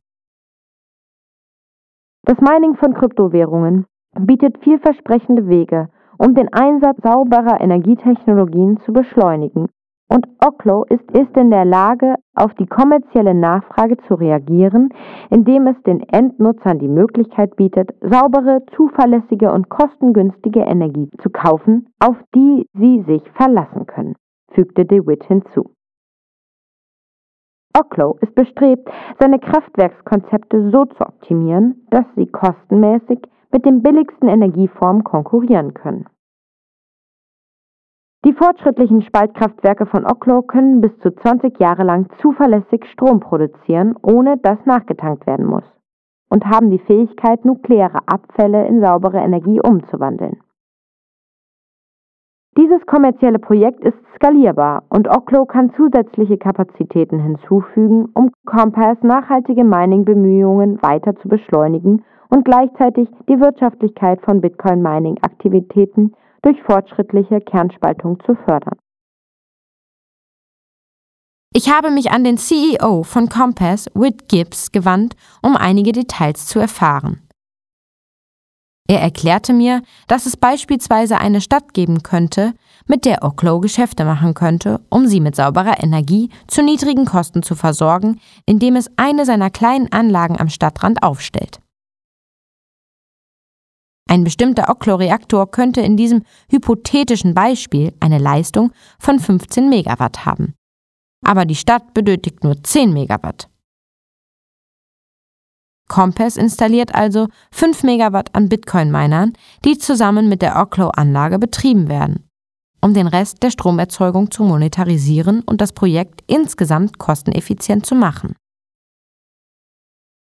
S5: Das Mining von Kryptowährungen bietet vielversprechende Wege, um den Einsatz sauberer Energietechnologien zu beschleunigen und Oklo ist, ist in der Lage, auf die kommerzielle Nachfrage zu reagieren, indem es den Endnutzern die Möglichkeit bietet, saubere, zuverlässige und kostengünstige Energie zu kaufen, auf die sie sich verlassen können, fügte DeWitt hinzu. Oklo ist bestrebt, seine Kraftwerkskonzepte so zu optimieren, dass sie kostenmäßig mit den billigsten Energieformen konkurrieren können. Die fortschrittlichen Spaltkraftwerke von Oklo können bis zu 20 Jahre lang zuverlässig Strom produzieren, ohne dass nachgetankt werden muss, und haben die Fähigkeit, nukleare Abfälle in saubere Energie umzuwandeln. Dieses kommerzielle Projekt ist skalierbar und Oklo kann zusätzliche Kapazitäten hinzufügen, um Compass nachhaltige Mining-Bemühungen weiter zu beschleunigen und gleichzeitig die Wirtschaftlichkeit von Bitcoin-Mining-Aktivitäten durch fortschrittliche Kernspaltung zu fördern.
S3: Ich habe mich an den CEO von Compass, Whit Gibbs, gewandt, um einige Details zu erfahren. Er erklärte mir, dass es beispielsweise eine Stadt geben könnte, mit der Oklo Geschäfte machen könnte, um sie mit sauberer Energie zu niedrigen Kosten zu versorgen, indem es eine seiner kleinen Anlagen am Stadtrand aufstellt. Ein bestimmter Oklo-Reaktor könnte in diesem hypothetischen Beispiel eine Leistung von 15 Megawatt haben. Aber die Stadt benötigt nur 10 Megawatt. Compass installiert also 5 Megawatt an Bitcoin-Minern, die zusammen mit der Oklo-Anlage betrieben werden, um den Rest der Stromerzeugung zu monetarisieren und das Projekt insgesamt kosteneffizient zu machen.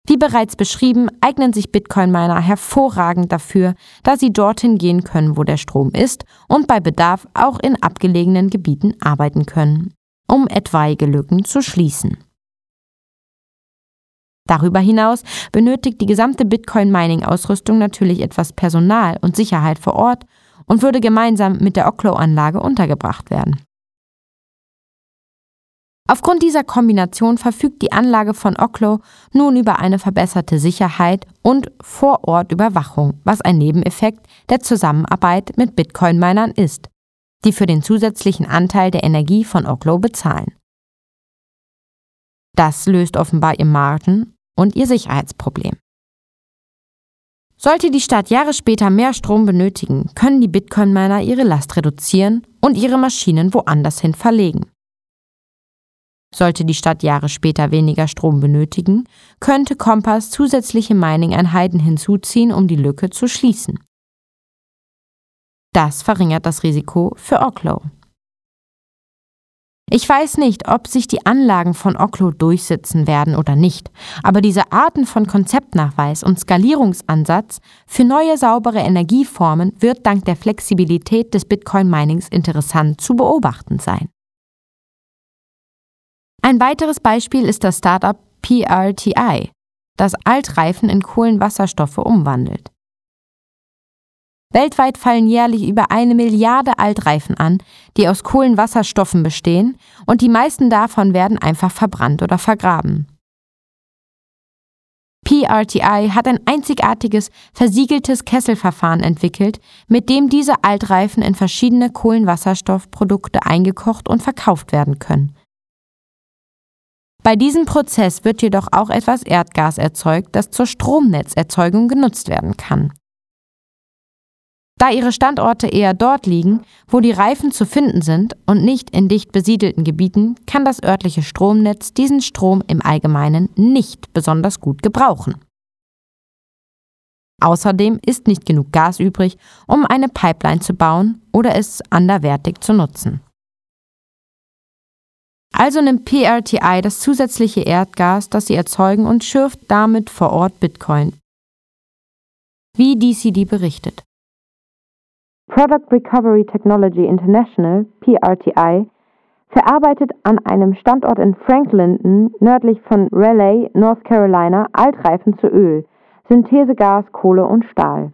S3: Wie bereits beschrieben, eignen sich Bitcoin-Miner hervorragend dafür, da sie dorthin gehen können, wo der Strom ist und bei Bedarf auch in abgelegenen Gebieten arbeiten können, um etwaige Lücken zu schließen. Darüber hinaus benötigt die gesamte Bitcoin-Mining-Ausrüstung natürlich etwas Personal und Sicherheit vor Ort und würde gemeinsam mit der Oklo-Anlage untergebracht werden. Aufgrund dieser Kombination verfügt die Anlage von Oklo nun über eine verbesserte Sicherheit und Vorortüberwachung, was ein Nebeneffekt der Zusammenarbeit mit Bitcoin-Minern ist, die für den zusätzlichen Anteil der Energie von Oklo bezahlen. Das löst offenbar ihr Margen- und ihr Sicherheitsproblem. Sollte die Stadt Jahre später mehr Strom benötigen, können die Bitcoin-Miner ihre Last reduzieren und ihre Maschinen woanders hin verlegen. Sollte die Stadt Jahre später weniger Strom benötigen, könnte Kompass zusätzliche Mining-Einheiten hinzuziehen, um die Lücke zu schließen. Das verringert das Risiko für Oklo. Ich weiß nicht, ob sich die Anlagen von Oklo durchsetzen werden oder nicht, aber diese Arten von Konzeptnachweis und Skalierungsansatz für neue saubere Energieformen wird dank der Flexibilität des Bitcoin-Minings interessant zu beobachten sein. Ein weiteres Beispiel ist das Startup PRTI, das Altreifen in Kohlenwasserstoffe umwandelt. Weltweit fallen jährlich über eine Milliarde Altreifen an, die aus Kohlenwasserstoffen bestehen, und die meisten davon werden einfach verbrannt oder vergraben. PRTI hat ein einzigartiges, versiegeltes Kesselverfahren entwickelt, mit dem diese Altreifen in verschiedene Kohlenwasserstoffprodukte eingekocht und verkauft werden können. Bei diesem Prozess wird jedoch auch etwas Erdgas erzeugt, das zur Stromnetzerzeugung genutzt werden kann. Da ihre Standorte eher dort liegen, wo die Reifen zu finden sind und nicht in dicht besiedelten Gebieten, kann das örtliche Stromnetz diesen Strom im Allgemeinen nicht besonders gut gebrauchen. Außerdem ist nicht genug Gas übrig, um eine Pipeline zu bauen oder es anderwertig zu nutzen. Also nimmt PRTI das zusätzliche Erdgas, das sie erzeugen, und schürft damit vor Ort Bitcoin. Wie DCD berichtet.
S5: Product Recovery Technology International, PRTI, verarbeitet an einem Standort in Franklinton nördlich von Raleigh, North Carolina, Altreifen zu Öl, Synthesegas, Kohle und Stahl.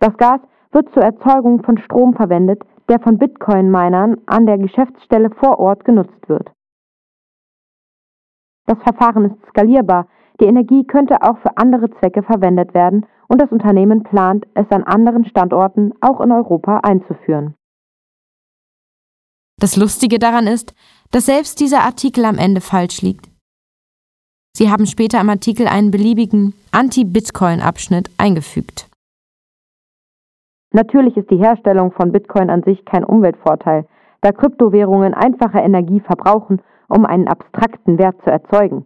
S5: Das Gas wird zur Erzeugung von Strom verwendet, der von Bitcoin-Minern an der Geschäftsstelle vor Ort genutzt wird. Das Verfahren ist skalierbar, die Energie könnte auch für andere Zwecke verwendet werden und das Unternehmen plant, es an anderen Standorten, auch in Europa, einzuführen.
S3: Das Lustige daran ist, dass selbst dieser Artikel am Ende falsch liegt. Sie haben später im Artikel einen beliebigen Anti-Bitcoin-Abschnitt eingefügt.
S5: Natürlich ist die Herstellung von Bitcoin an sich kein Umweltvorteil, da Kryptowährungen einfache Energie verbrauchen, um einen abstrakten Wert zu erzeugen.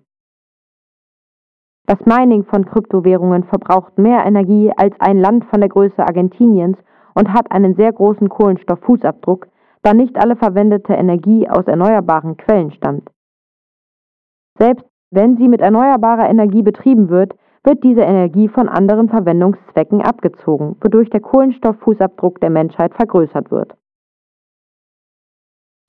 S5: Das Mining von Kryptowährungen verbraucht mehr Energie als ein Land von der Größe Argentiniens und hat einen sehr großen Kohlenstofffußabdruck, da nicht alle verwendete Energie aus erneuerbaren Quellen stammt. Selbst wenn sie mit erneuerbarer Energie betrieben wird, wird diese Energie von anderen Verwendungszwecken abgezogen, wodurch der Kohlenstofffußabdruck der Menschheit vergrößert wird.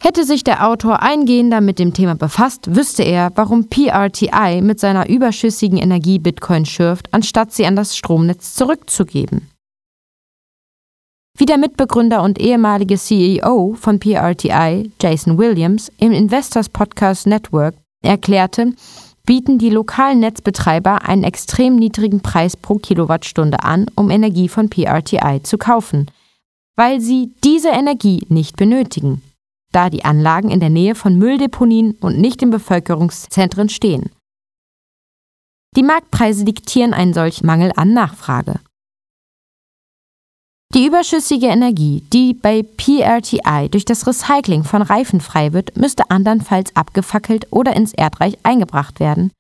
S3: Hätte sich der Autor eingehender mit dem Thema befasst, wüsste er, warum PRTI mit seiner überschüssigen Energie Bitcoin schürft, anstatt sie an das Stromnetz zurückzugeben. Wie der Mitbegründer und ehemalige CEO von PRTI, Jason Williams, im Investors Podcast Network erklärte, bieten die lokalen Netzbetreiber einen extrem niedrigen Preis pro Kilowattstunde an, um Energie von PRTI zu kaufen, weil sie diese Energie nicht benötigen da die Anlagen in der Nähe von Mülldeponien und nicht in Bevölkerungszentren stehen. Die Marktpreise diktieren einen solchen Mangel an Nachfrage. Die überschüssige Energie, die bei PRTI durch das Recycling von Reifen frei wird, müsste andernfalls abgefackelt oder ins Erdreich eingebracht werden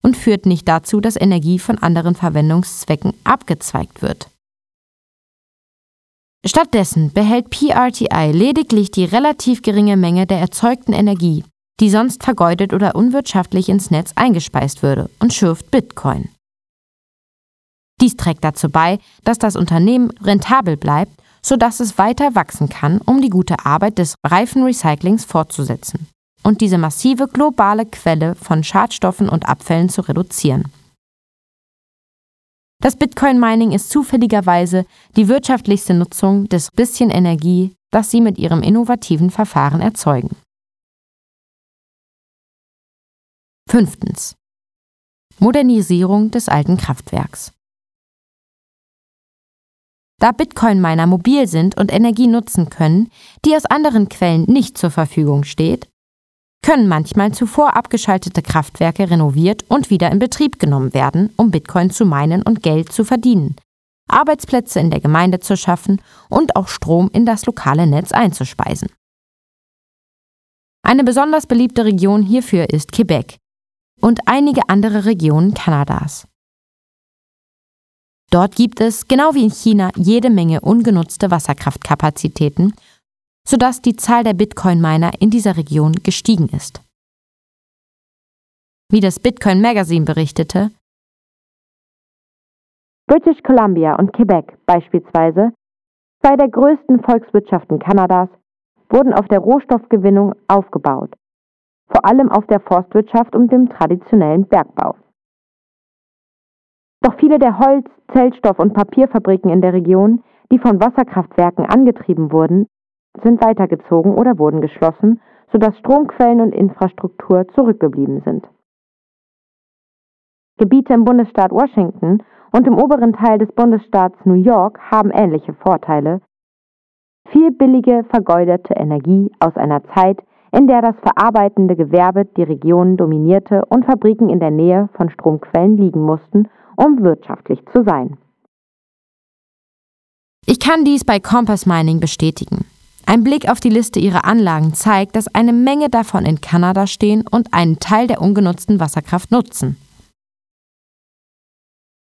S3: und führt nicht dazu, dass Energie von anderen Verwendungszwecken abgezweigt wird. Stattdessen behält PRTI lediglich die relativ geringe Menge der erzeugten Energie, die sonst vergeudet oder unwirtschaftlich ins Netz eingespeist würde, und schürft Bitcoin. Dies trägt dazu bei, dass das Unternehmen rentabel bleibt, sodass es weiter wachsen kann, um die gute Arbeit des Reifenrecyclings fortzusetzen und diese massive globale Quelle von Schadstoffen und Abfällen zu reduzieren. Das Bitcoin-Mining ist zufälligerweise die wirtschaftlichste Nutzung des bisschen Energie, das sie mit ihrem innovativen Verfahren erzeugen. Fünftens. Modernisierung des alten Kraftwerks. Da Bitcoin-Miner mobil sind und Energie nutzen können, die aus anderen Quellen nicht zur Verfügung steht, können manchmal zuvor abgeschaltete Kraftwerke renoviert und wieder in Betrieb genommen werden, um Bitcoin zu meinen und Geld zu verdienen, Arbeitsplätze in der Gemeinde zu schaffen und auch Strom in das lokale Netz einzuspeisen. Eine besonders beliebte Region hierfür ist Quebec und einige andere Regionen Kanadas. Dort gibt es, genau wie in China, jede Menge ungenutzte Wasserkraftkapazitäten sodass die Zahl der Bitcoin-Miner in dieser Region gestiegen ist. Wie das Bitcoin Magazine berichtete,
S7: British Columbia und Quebec beispielsweise, zwei der größten Volkswirtschaften Kanadas, wurden auf der Rohstoffgewinnung aufgebaut, vor allem auf der Forstwirtschaft und dem traditionellen Bergbau. Doch viele der Holz-, Zellstoff- und Papierfabriken in der Region, die von Wasserkraftwerken angetrieben wurden, sind weitergezogen oder wurden geschlossen, sodass Stromquellen und Infrastruktur zurückgeblieben sind. Gebiete im Bundesstaat Washington und im oberen Teil des Bundesstaats New York haben ähnliche Vorteile. Viel billige, vergeudete Energie aus einer Zeit, in der das verarbeitende Gewerbe die Region dominierte und Fabriken in der Nähe von Stromquellen liegen mussten, um wirtschaftlich zu sein.
S3: Ich kann dies bei Compass Mining bestätigen. Ein Blick auf die Liste ihrer Anlagen zeigt, dass eine Menge davon in Kanada stehen und einen Teil der ungenutzten Wasserkraft nutzen.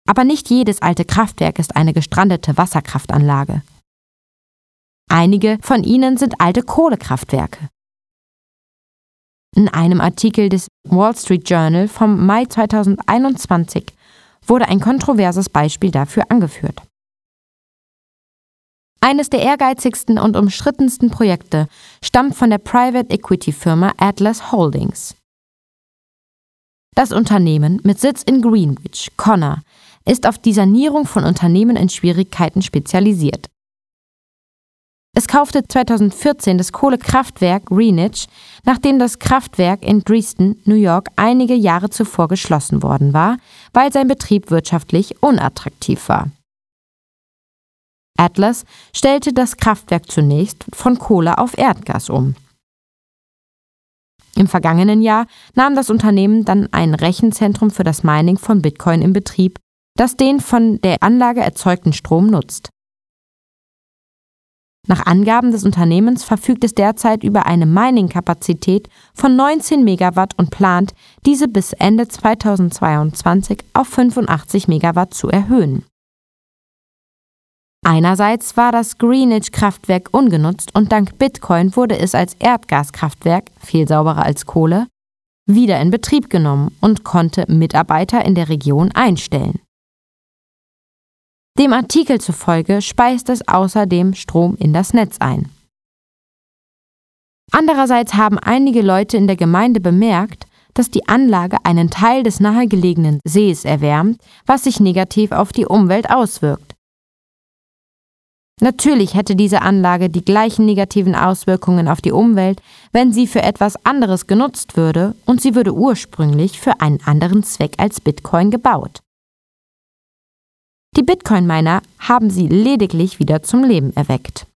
S3: Aber nicht jedes alte Kraftwerk ist eine gestrandete Wasserkraftanlage. Einige von ihnen sind alte Kohlekraftwerke. In einem Artikel des Wall Street Journal vom Mai 2021 wurde ein kontroverses Beispiel dafür angeführt. Eines der ehrgeizigsten und umstrittensten Projekte stammt von der Private Equity Firma Atlas Holdings. Das Unternehmen mit Sitz in Greenwich, Connor, ist auf die Sanierung von Unternehmen in Schwierigkeiten spezialisiert. Es kaufte 2014 das Kohlekraftwerk Greenwich, nachdem das Kraftwerk in Dresden, New York, einige Jahre zuvor geschlossen worden war, weil sein Betrieb wirtschaftlich unattraktiv war. Atlas stellte das Kraftwerk zunächst von Kohle auf Erdgas um. Im vergangenen Jahr nahm das Unternehmen dann ein Rechenzentrum für das Mining von Bitcoin in Betrieb, das den von der Anlage erzeugten Strom nutzt. Nach Angaben des Unternehmens verfügt es derzeit über eine Mining-Kapazität von 19 Megawatt und plant, diese bis Ende 2022 auf 85 Megawatt zu erhöhen. Einerseits war das Greenwich-Kraftwerk ungenutzt und dank Bitcoin wurde es als Erdgaskraftwerk, viel sauberer als Kohle, wieder in Betrieb genommen und konnte Mitarbeiter in der Region einstellen. Dem Artikel zufolge speist es außerdem Strom in das Netz ein. Andererseits haben einige Leute in der Gemeinde bemerkt, dass die Anlage einen Teil des nahegelegenen Sees erwärmt, was sich negativ auf die Umwelt auswirkt. Natürlich hätte diese Anlage die gleichen negativen Auswirkungen auf die Umwelt, wenn sie für etwas anderes genutzt würde und sie würde ursprünglich für einen anderen Zweck als Bitcoin gebaut. Die Bitcoin-Miner haben sie lediglich wieder zum Leben erweckt.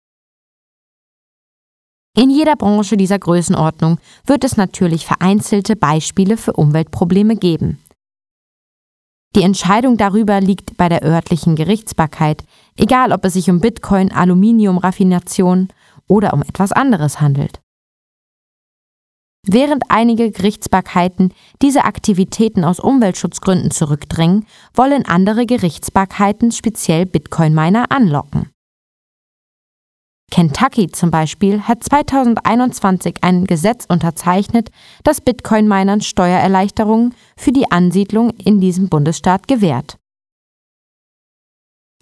S3: In jeder Branche dieser Größenordnung wird es natürlich vereinzelte Beispiele für Umweltprobleme geben. Die Entscheidung darüber liegt bei der örtlichen Gerichtsbarkeit, egal ob es sich um Bitcoin, Aluminiumraffination oder um etwas anderes handelt. Während einige Gerichtsbarkeiten diese Aktivitäten aus Umweltschutzgründen zurückdrängen, wollen andere Gerichtsbarkeiten speziell Bitcoin-Miner anlocken. Kentucky zum Beispiel hat 2021 ein Gesetz unterzeichnet, das Bitcoin-Minern Steuererleichterungen für die Ansiedlung in diesem Bundesstaat gewährt.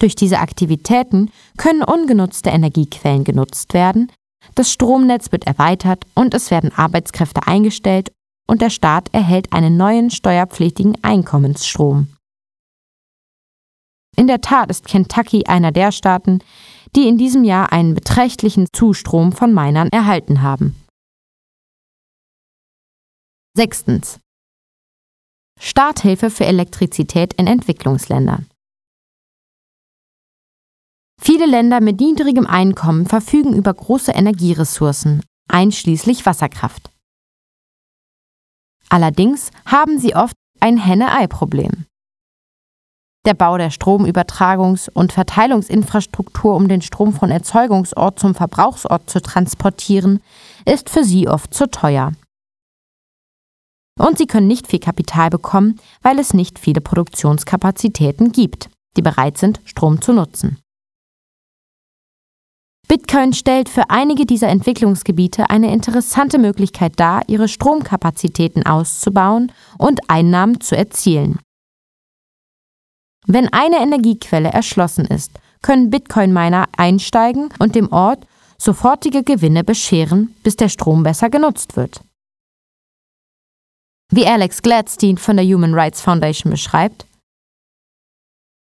S3: Durch diese Aktivitäten können ungenutzte Energiequellen genutzt werden, das Stromnetz wird erweitert und es werden Arbeitskräfte eingestellt und der Staat erhält einen neuen steuerpflichtigen Einkommensstrom. In der Tat ist Kentucky einer der Staaten, die in diesem Jahr einen beträchtlichen Zustrom von Minern erhalten haben. Sechstens. Starthilfe für Elektrizität in Entwicklungsländern. Viele Länder mit niedrigem Einkommen verfügen über große Energieressourcen, einschließlich Wasserkraft. Allerdings haben sie oft ein Henne-Ei-Problem. Der Bau der Stromübertragungs- und Verteilungsinfrastruktur, um den Strom von Erzeugungsort zum Verbrauchsort zu transportieren, ist für sie oft zu teuer. Und sie können nicht viel Kapital bekommen, weil es nicht viele Produktionskapazitäten gibt, die bereit sind, Strom zu nutzen. Bitcoin stellt für einige dieser Entwicklungsgebiete eine interessante Möglichkeit dar, ihre Stromkapazitäten auszubauen und Einnahmen zu erzielen. Wenn eine Energiequelle erschlossen ist, können Bitcoin-Miner einsteigen und dem Ort sofortige Gewinne bescheren, bis der Strom besser genutzt wird. Wie Alex Gladstein von der Human Rights Foundation beschreibt,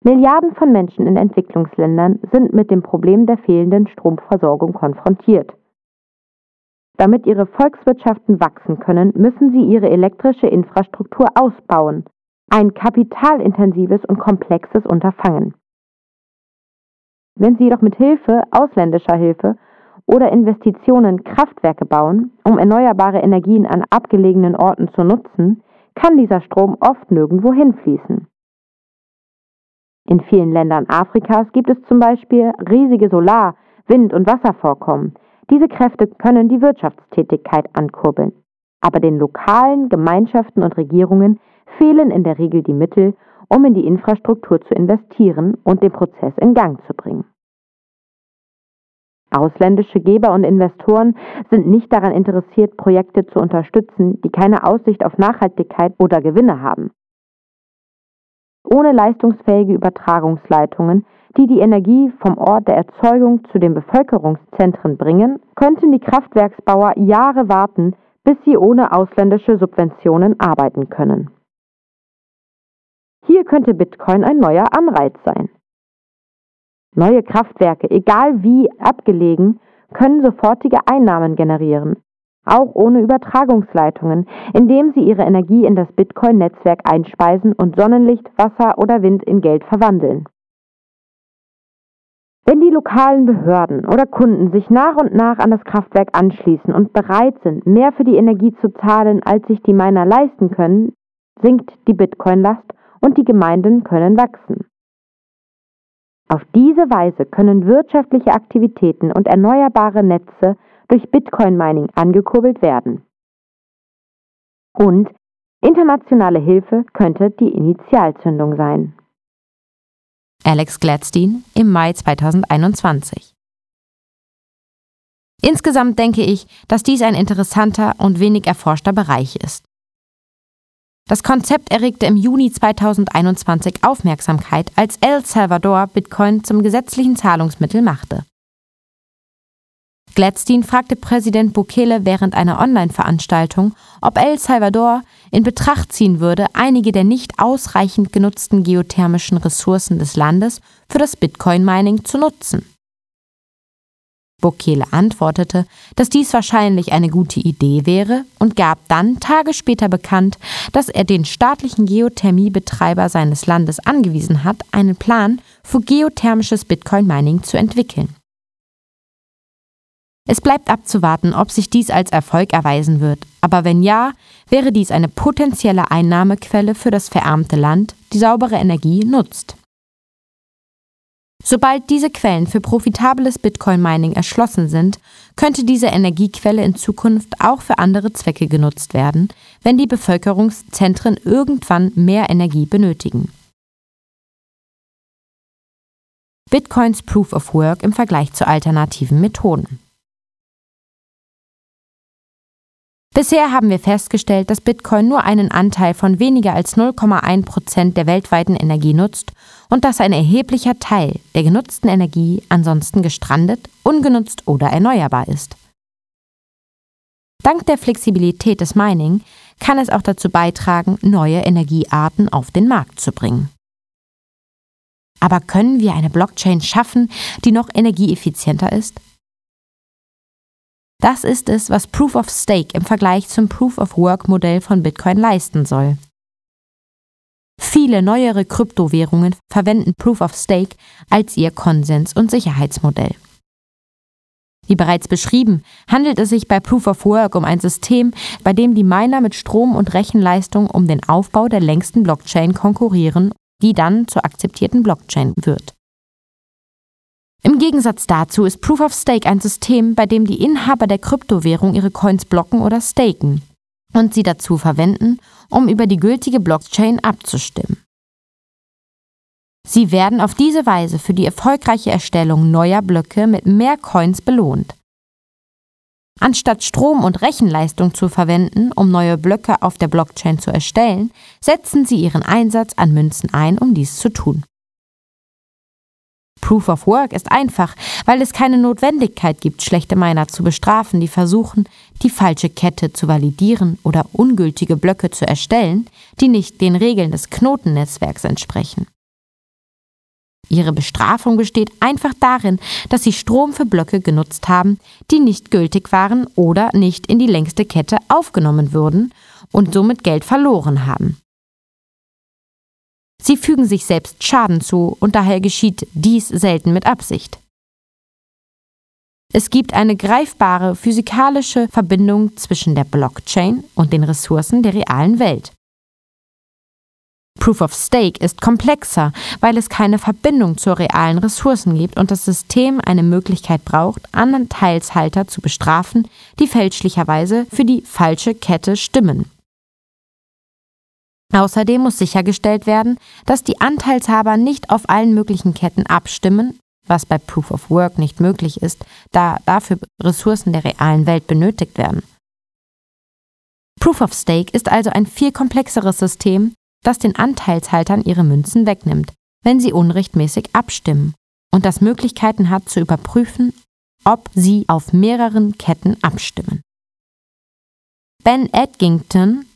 S8: Milliarden von Menschen in Entwicklungsländern sind mit dem Problem der fehlenden Stromversorgung konfrontiert. Damit ihre Volkswirtschaften wachsen können, müssen sie ihre elektrische Infrastruktur ausbauen, ein kapitalintensives und komplexes Unterfangen. Wenn sie jedoch mit Hilfe ausländischer Hilfe oder Investitionen Kraftwerke bauen, um erneuerbare Energien an abgelegenen Orten zu nutzen, kann dieser Strom oft nirgendwo hinfließen. In vielen Ländern Afrikas gibt es zum Beispiel riesige Solar-, Wind- und Wasservorkommen. Diese Kräfte können die Wirtschaftstätigkeit ankurbeln. Aber den lokalen Gemeinschaften und Regierungen fehlen in der Regel die Mittel, um in die Infrastruktur zu investieren und den Prozess in Gang zu bringen. Ausländische Geber und Investoren sind nicht daran interessiert, Projekte zu unterstützen, die keine Aussicht auf Nachhaltigkeit oder Gewinne haben. Ohne leistungsfähige Übertragungsleitungen, die die Energie vom Ort der Erzeugung zu den Bevölkerungszentren bringen, könnten die Kraftwerksbauer Jahre warten, bis sie ohne ausländische Subventionen arbeiten können. Hier könnte Bitcoin ein neuer Anreiz sein. Neue Kraftwerke, egal wie abgelegen, können sofortige Einnahmen generieren, auch ohne Übertragungsleitungen, indem sie ihre Energie in das Bitcoin-Netzwerk einspeisen und Sonnenlicht, Wasser oder Wind in Geld verwandeln. Wenn die lokalen Behörden oder Kunden sich nach und nach an das Kraftwerk anschließen und bereit sind, mehr für die Energie zu zahlen, als sich die Miner leisten können, sinkt die Bitcoin-Last und die Gemeinden können wachsen. Auf diese Weise können wirtschaftliche Aktivitäten und erneuerbare Netze durch Bitcoin-Mining angekurbelt werden. Und internationale Hilfe könnte die Initialzündung sein.
S3: Alex Gladstein im Mai 2021. Insgesamt denke ich, dass dies ein interessanter und wenig erforschter Bereich ist. Das Konzept erregte im Juni 2021 Aufmerksamkeit, als El Salvador Bitcoin zum gesetzlichen Zahlungsmittel machte. Gladstein fragte Präsident Bukele während einer Online-Veranstaltung, ob El Salvador in Betracht ziehen würde, einige der nicht ausreichend genutzten geothermischen Ressourcen des Landes für das Bitcoin-Mining zu nutzen. Bukele antwortete, dass dies wahrscheinlich eine gute Idee wäre und gab dann Tage später bekannt, dass er den staatlichen Geothermiebetreiber seines Landes angewiesen hat, einen Plan für geothermisches Bitcoin-Mining zu entwickeln. Es bleibt abzuwarten, ob sich dies als Erfolg erweisen wird, aber wenn ja, wäre dies eine potenzielle Einnahmequelle für das verarmte Land, die saubere Energie nutzt. Sobald diese Quellen für profitables Bitcoin-Mining erschlossen sind, könnte diese Energiequelle in Zukunft auch für andere Zwecke genutzt werden, wenn die Bevölkerungszentren irgendwann mehr Energie benötigen. Bitcoins Proof of Work im Vergleich zu alternativen Methoden. Bisher haben wir festgestellt, dass Bitcoin nur einen Anteil von weniger als 0,1 Prozent der weltweiten Energie nutzt und dass ein erheblicher Teil der genutzten Energie ansonsten gestrandet, ungenutzt oder erneuerbar ist. Dank der Flexibilität des Mining kann es auch dazu beitragen, neue Energiearten auf den Markt zu bringen. Aber können wir eine Blockchain schaffen, die noch energieeffizienter ist? Das ist es, was Proof of Stake im Vergleich zum Proof of Work Modell von Bitcoin leisten soll. Viele neuere Kryptowährungen verwenden Proof of Stake als ihr Konsens- und Sicherheitsmodell. Wie bereits beschrieben, handelt es sich bei Proof of Work um ein System, bei dem die Miner mit Strom und Rechenleistung um den Aufbau der längsten Blockchain konkurrieren, die dann zur akzeptierten Blockchain wird. Im Gegensatz dazu ist Proof of Stake ein System, bei dem die Inhaber der Kryptowährung ihre Coins blocken oder staken und sie dazu verwenden, um über die gültige Blockchain abzustimmen. Sie werden auf diese Weise für die erfolgreiche Erstellung neuer Blöcke mit mehr Coins belohnt. Anstatt Strom und Rechenleistung zu verwenden, um neue Blöcke auf der Blockchain zu erstellen, setzen sie ihren Einsatz an Münzen ein, um dies zu tun. Proof of Work ist einfach, weil es keine Notwendigkeit gibt, schlechte Miner zu bestrafen, die versuchen, die falsche Kette zu validieren oder ungültige Blöcke zu erstellen, die nicht den Regeln des Knotennetzwerks entsprechen. Ihre Bestrafung besteht einfach darin, dass sie Strom für Blöcke genutzt haben, die nicht gültig waren oder nicht in die längste Kette aufgenommen würden und somit Geld verloren haben. Sie fügen sich selbst Schaden zu und daher geschieht dies selten mit Absicht. Es gibt eine greifbare physikalische Verbindung zwischen der Blockchain und den Ressourcen der realen Welt. Proof of Stake ist komplexer, weil es keine Verbindung zu realen Ressourcen gibt und das System eine Möglichkeit braucht, Anteilshalter zu bestrafen, die fälschlicherweise für die falsche Kette stimmen. Außerdem muss sichergestellt werden, dass die Anteilshaber nicht auf allen möglichen Ketten abstimmen, was bei Proof of Work nicht möglich ist, da dafür Ressourcen der realen Welt benötigt werden. Proof of Stake ist also ein viel komplexeres System, das den Anteilshaltern ihre Münzen wegnimmt, wenn sie unrechtmäßig abstimmen und das Möglichkeiten hat zu überprüfen, ob sie auf mehreren Ketten abstimmen. Ben Edgington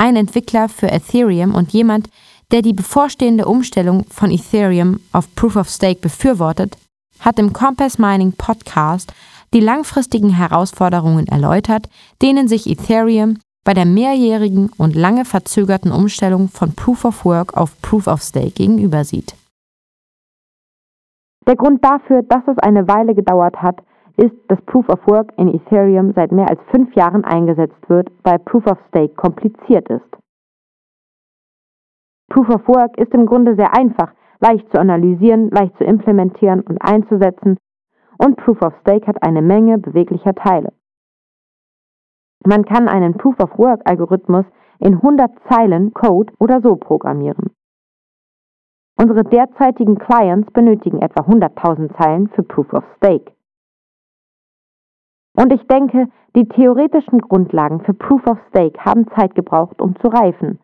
S3: ein Entwickler für Ethereum und jemand, der die bevorstehende Umstellung von Ethereum auf Proof of Stake befürwortet, hat im Compass Mining Podcast die langfristigen Herausforderungen erläutert, denen sich Ethereum bei der mehrjährigen und lange verzögerten Umstellung von Proof of Work auf Proof of Stake gegenüber sieht.
S5: Der Grund dafür, dass es eine Weile gedauert hat, ist, dass Proof of Work in Ethereum seit mehr als fünf Jahren eingesetzt wird, weil Proof of Stake kompliziert ist. Proof of Work ist im Grunde sehr einfach, leicht zu analysieren, leicht zu implementieren und einzusetzen und Proof of Stake hat eine Menge beweglicher Teile. Man kann einen Proof of Work Algorithmus in 100 Zeilen Code oder so programmieren. Unsere derzeitigen Clients benötigen etwa 100.000 Zeilen für Proof of Stake. Und ich denke, die theoretischen Grundlagen für Proof of Stake haben Zeit gebraucht, um zu reifen.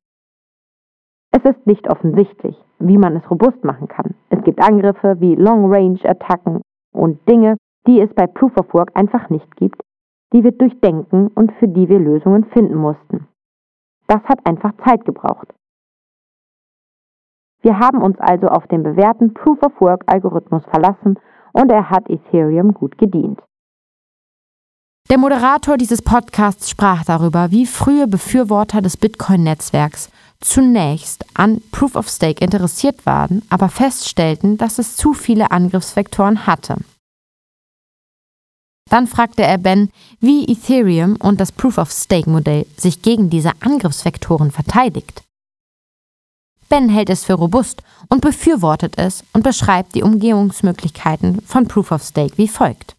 S5: Es ist nicht offensichtlich, wie man es robust machen kann. Es gibt Angriffe wie Long-Range-Attacken und Dinge,
S3: die es bei Proof of Work einfach nicht gibt, die wir durchdenken und für die wir Lösungen finden mussten. Das hat einfach Zeit gebraucht. Wir haben uns also auf den bewährten Proof of Work Algorithmus verlassen und er hat Ethereum gut gedient.
S9: Der Moderator dieses Podcasts sprach darüber, wie frühe Befürworter des Bitcoin-Netzwerks zunächst an Proof of Stake interessiert waren, aber feststellten, dass es zu viele Angriffsvektoren hatte. Dann fragte er Ben, wie Ethereum und das Proof of Stake Modell sich gegen diese Angriffsvektoren verteidigt. Ben hält es für robust und befürwortet es und beschreibt die Umgehungsmöglichkeiten von Proof of Stake wie folgt.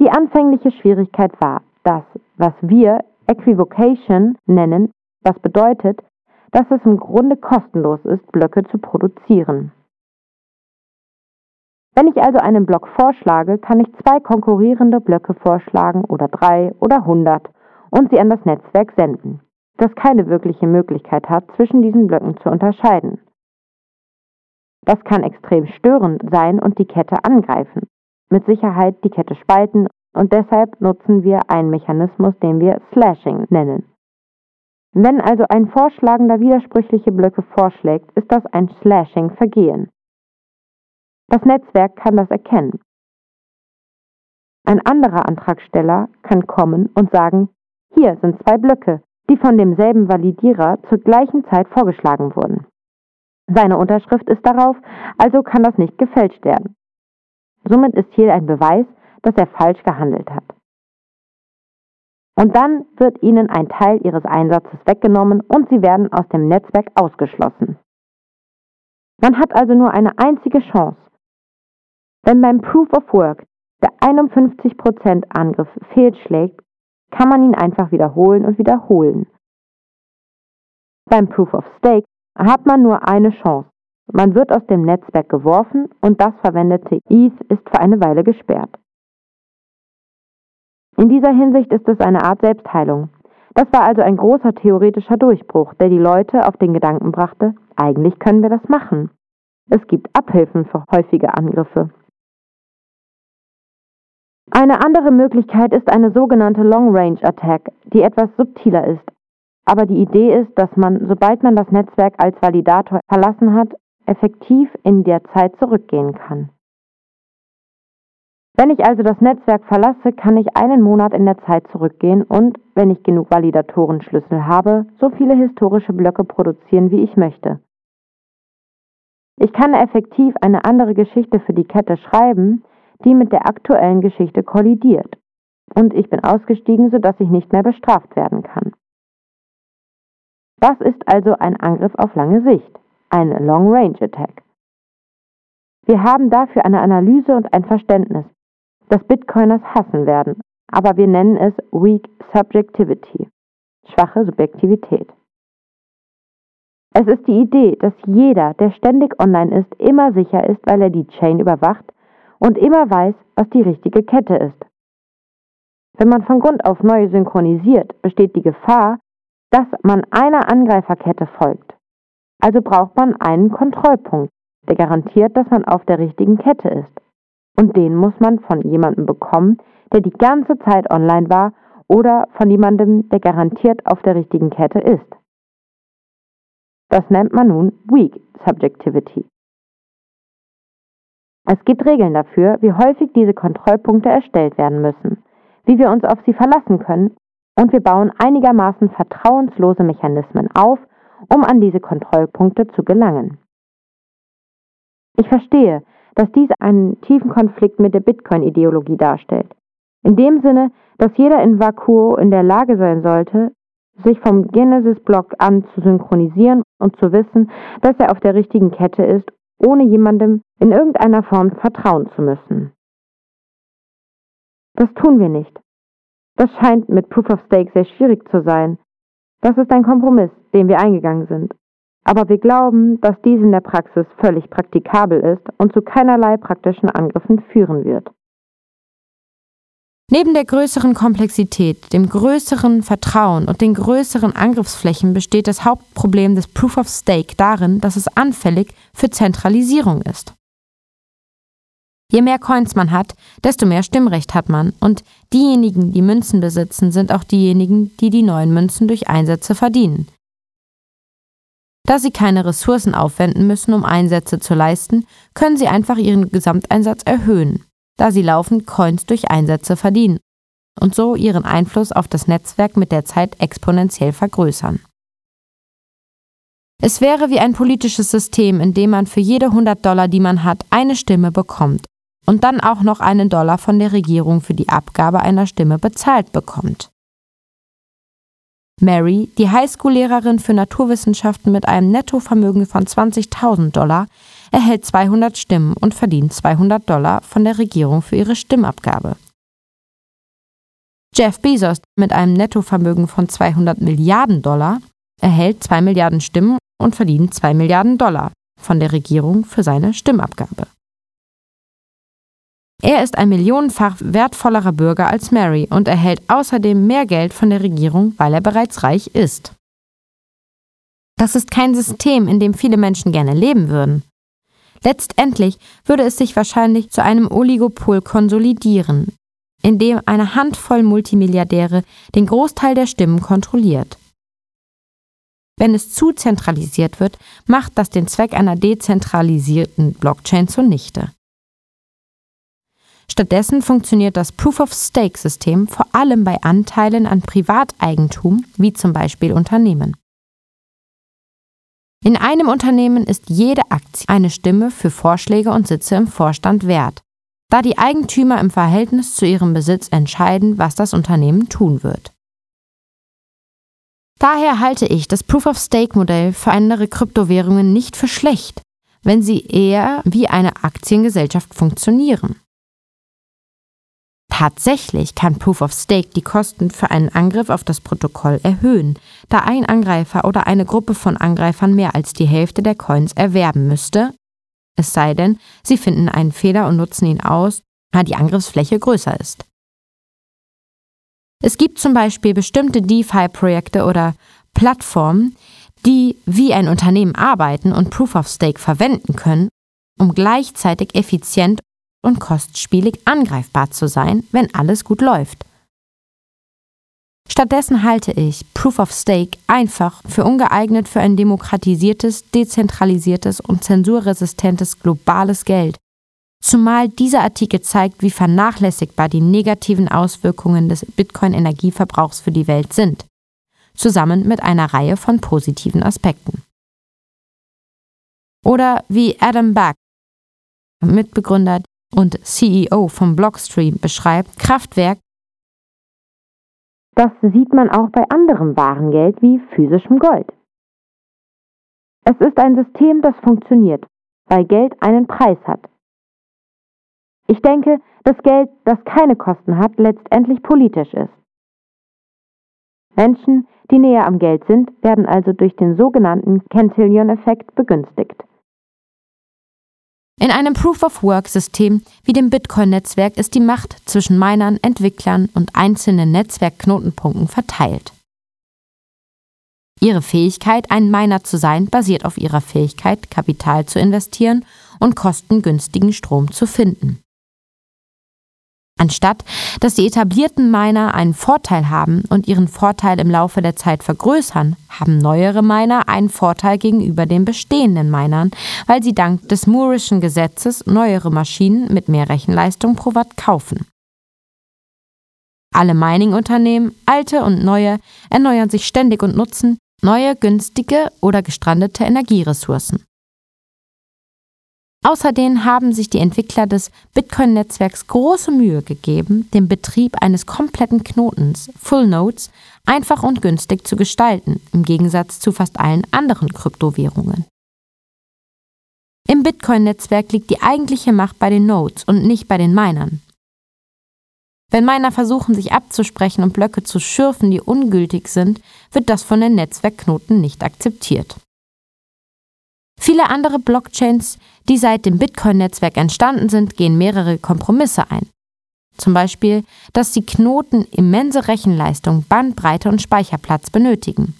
S3: Die anfängliche Schwierigkeit war das, was wir Equivocation nennen, was bedeutet, dass es im Grunde kostenlos ist, Blöcke zu produzieren. Wenn ich also einen Block vorschlage, kann ich zwei konkurrierende Blöcke vorschlagen oder drei oder hundert und sie an das Netzwerk senden, das keine wirkliche Möglichkeit hat, zwischen diesen Blöcken zu unterscheiden. Das kann extrem störend sein und die Kette angreifen, mit Sicherheit die Kette spalten und deshalb nutzen wir einen Mechanismus, den wir Slashing nennen. Wenn also ein Vorschlagender widersprüchliche Blöcke vorschlägt, ist das ein Slashing-Vergehen. Das Netzwerk kann das erkennen. Ein anderer Antragsteller kann kommen und sagen, hier sind zwei Blöcke, die von demselben Validierer zur gleichen Zeit vorgeschlagen wurden. Seine Unterschrift ist darauf, also kann das nicht gefälscht werden. Somit ist hier ein Beweis, dass er falsch gehandelt hat. Und dann wird ihnen ein Teil ihres Einsatzes weggenommen und sie werden aus dem Netzwerk ausgeschlossen. Man hat also nur eine einzige Chance, wenn beim Proof of Work der 51% Angriff fehlschlägt, kann man ihn einfach wiederholen und wiederholen. Beim Proof of Stake hat man nur eine Chance. Man wird aus dem Netzwerk geworfen und das verwendete ETH ist für eine Weile gesperrt. In dieser Hinsicht ist es eine Art Selbstheilung. Das war also ein großer theoretischer Durchbruch, der die Leute auf den Gedanken brachte, eigentlich können wir das machen. Es gibt Abhilfen für häufige Angriffe. Eine andere Möglichkeit ist eine sogenannte Long Range Attack, die etwas subtiler ist. Aber die Idee ist, dass man, sobald man das Netzwerk als Validator verlassen hat, effektiv in der Zeit zurückgehen kann. Wenn ich also das Netzwerk verlasse, kann ich einen Monat in der Zeit zurückgehen und, wenn ich genug Validatorenschlüssel habe, so viele historische Blöcke produzieren, wie ich möchte. Ich kann effektiv eine andere Geschichte für die Kette schreiben, die mit der aktuellen Geschichte kollidiert. Und ich bin ausgestiegen, sodass ich nicht mehr bestraft werden kann. Das ist also ein Angriff auf lange Sicht, ein Long Range Attack. Wir haben dafür eine Analyse und ein Verständnis, das Bitcoiners hassen werden, aber wir nennen es Weak Subjectivity, schwache Subjektivität. Es ist die Idee, dass jeder, der ständig online ist, immer sicher ist, weil er die Chain überwacht und immer weiß, was die richtige Kette ist. Wenn man von Grund auf neu synchronisiert, besteht die Gefahr, dass man einer Angreiferkette folgt. Also braucht man einen Kontrollpunkt, der garantiert, dass man auf der richtigen Kette ist. Und den muss man von jemandem bekommen, der die ganze Zeit online war oder von jemandem, der garantiert auf der richtigen Kette ist. Das nennt man nun Weak Subjectivity. Es gibt Regeln dafür, wie häufig diese Kontrollpunkte erstellt werden müssen, wie wir uns auf sie verlassen können und wir bauen einigermaßen vertrauenslose Mechanismen auf, um an diese Kontrollpunkte zu gelangen. Ich verstehe, dass dies einen tiefen Konflikt mit der Bitcoin-Ideologie darstellt. In dem Sinne, dass jeder in Vakuo in der Lage sein sollte, sich vom Genesis-Block an zu synchronisieren und zu wissen, dass er auf der richtigen Kette ist ohne jemandem in irgendeiner Form vertrauen zu müssen. Das tun wir nicht. Das scheint mit Proof of Stake sehr schwierig zu sein. Das ist ein Kompromiss, den wir eingegangen sind. Aber wir glauben, dass dies in der Praxis völlig praktikabel ist und zu keinerlei praktischen Angriffen führen wird.
S9: Neben der größeren Komplexität, dem größeren Vertrauen und den größeren Angriffsflächen besteht das Hauptproblem des Proof of Stake darin, dass es anfällig für Zentralisierung ist.
S3: Je mehr Coins man hat, desto mehr Stimmrecht hat man. Und diejenigen, die Münzen besitzen, sind auch diejenigen, die die neuen Münzen durch Einsätze verdienen. Da sie keine Ressourcen aufwenden müssen, um Einsätze zu leisten, können sie einfach ihren Gesamteinsatz erhöhen, da sie laufend Coins durch Einsätze verdienen und so ihren Einfluss auf das Netzwerk mit der Zeit exponentiell vergrößern. Es wäre wie ein politisches System, in dem man für jede 100 Dollar, die man hat, eine Stimme bekommt und dann auch noch einen Dollar von der Regierung für die Abgabe einer Stimme bezahlt bekommt. Mary, die Highschool-Lehrerin für Naturwissenschaften mit einem Nettovermögen von 20.000 Dollar, erhält 200 Stimmen und verdient 200 Dollar von der Regierung für ihre Stimmabgabe. Jeff Bezos mit einem Nettovermögen von 200 Milliarden Dollar erhält 2 Milliarden Stimmen und verdient 2 Milliarden Dollar von der Regierung für seine Stimmabgabe. Er ist ein millionenfach wertvollerer Bürger als Mary und erhält außerdem mehr Geld von der Regierung, weil er bereits reich ist. Das ist kein System, in dem viele Menschen gerne leben würden. Letztendlich würde es sich wahrscheinlich zu einem Oligopol konsolidieren, in dem eine Handvoll Multimilliardäre den Großteil der Stimmen kontrolliert. Wenn es zu zentralisiert wird, macht das den Zweck einer dezentralisierten Blockchain zunichte. Stattdessen funktioniert das Proof-of-Stake-System vor allem bei Anteilen an Privateigentum, wie zum Beispiel Unternehmen. In einem Unternehmen ist jede Aktie eine Stimme für Vorschläge und Sitze im Vorstand wert, da die Eigentümer im Verhältnis zu ihrem Besitz entscheiden, was das Unternehmen tun wird. Daher halte ich das Proof-of-Stake-Modell für andere Kryptowährungen nicht für schlecht, wenn sie eher wie eine Aktiengesellschaft funktionieren. Tatsächlich kann Proof of Stake die Kosten für einen Angriff auf das Protokoll erhöhen, da ein Angreifer oder eine Gruppe von Angreifern mehr als die Hälfte der Coins erwerben müsste, es sei denn, sie finden einen Fehler und nutzen ihn aus, da die Angriffsfläche größer ist. Es gibt zum Beispiel bestimmte DeFi-Projekte oder Plattformen, die wie ein Unternehmen arbeiten und Proof of Stake verwenden können, um gleichzeitig effizient und kostspielig angreifbar zu sein, wenn alles gut läuft. Stattdessen halte ich Proof of Stake einfach für ungeeignet für ein demokratisiertes, dezentralisiertes und zensurresistentes globales Geld, zumal dieser Artikel zeigt, wie vernachlässigbar die negativen Auswirkungen des Bitcoin-Energieverbrauchs für die Welt sind, zusammen mit einer Reihe von positiven Aspekten. Oder wie Adam Back, Mitbegründer und CEO vom Blockstream beschreibt, Kraftwerk.
S10: Das sieht man auch bei anderem Warengeld wie physischem Gold. Es ist ein System, das funktioniert, weil Geld einen Preis hat. Ich denke, dass Geld, das keine Kosten hat, letztendlich politisch ist. Menschen, die näher am Geld sind, werden also durch den sogenannten Cantillon-Effekt begünstigt.
S3: In einem Proof-of-Work-System wie dem Bitcoin-Netzwerk ist die Macht zwischen Minern, Entwicklern und einzelnen Netzwerkknotenpunkten verteilt. Ihre Fähigkeit, ein Miner zu sein, basiert auf ihrer Fähigkeit, Kapital zu investieren und kostengünstigen Strom zu finden. Anstatt dass die etablierten Miner einen Vorteil haben und ihren Vorteil im Laufe der Zeit vergrößern, haben neuere Miner einen Vorteil gegenüber den bestehenden Minern, weil sie dank des Moore'schen Gesetzes neuere Maschinen mit mehr Rechenleistung pro Watt kaufen. Alle Mining-Unternehmen, alte und neue, erneuern sich ständig und nutzen neue, günstige oder gestrandete Energieressourcen. Außerdem haben sich die Entwickler des Bitcoin-Netzwerks große Mühe gegeben, den Betrieb eines kompletten Knotens, Full Nodes, einfach und günstig zu gestalten, im Gegensatz zu fast allen anderen Kryptowährungen. Im Bitcoin-Netzwerk liegt die eigentliche Macht bei den Nodes und nicht bei den Minern. Wenn Miner versuchen, sich abzusprechen und Blöcke zu schürfen, die ungültig sind, wird das von den Netzwerkknoten nicht akzeptiert. Viele andere Blockchains, die seit dem Bitcoin-Netzwerk entstanden sind, gehen mehrere Kompromisse ein. Zum Beispiel, dass die Knoten immense Rechenleistung, Bandbreite und Speicherplatz benötigen,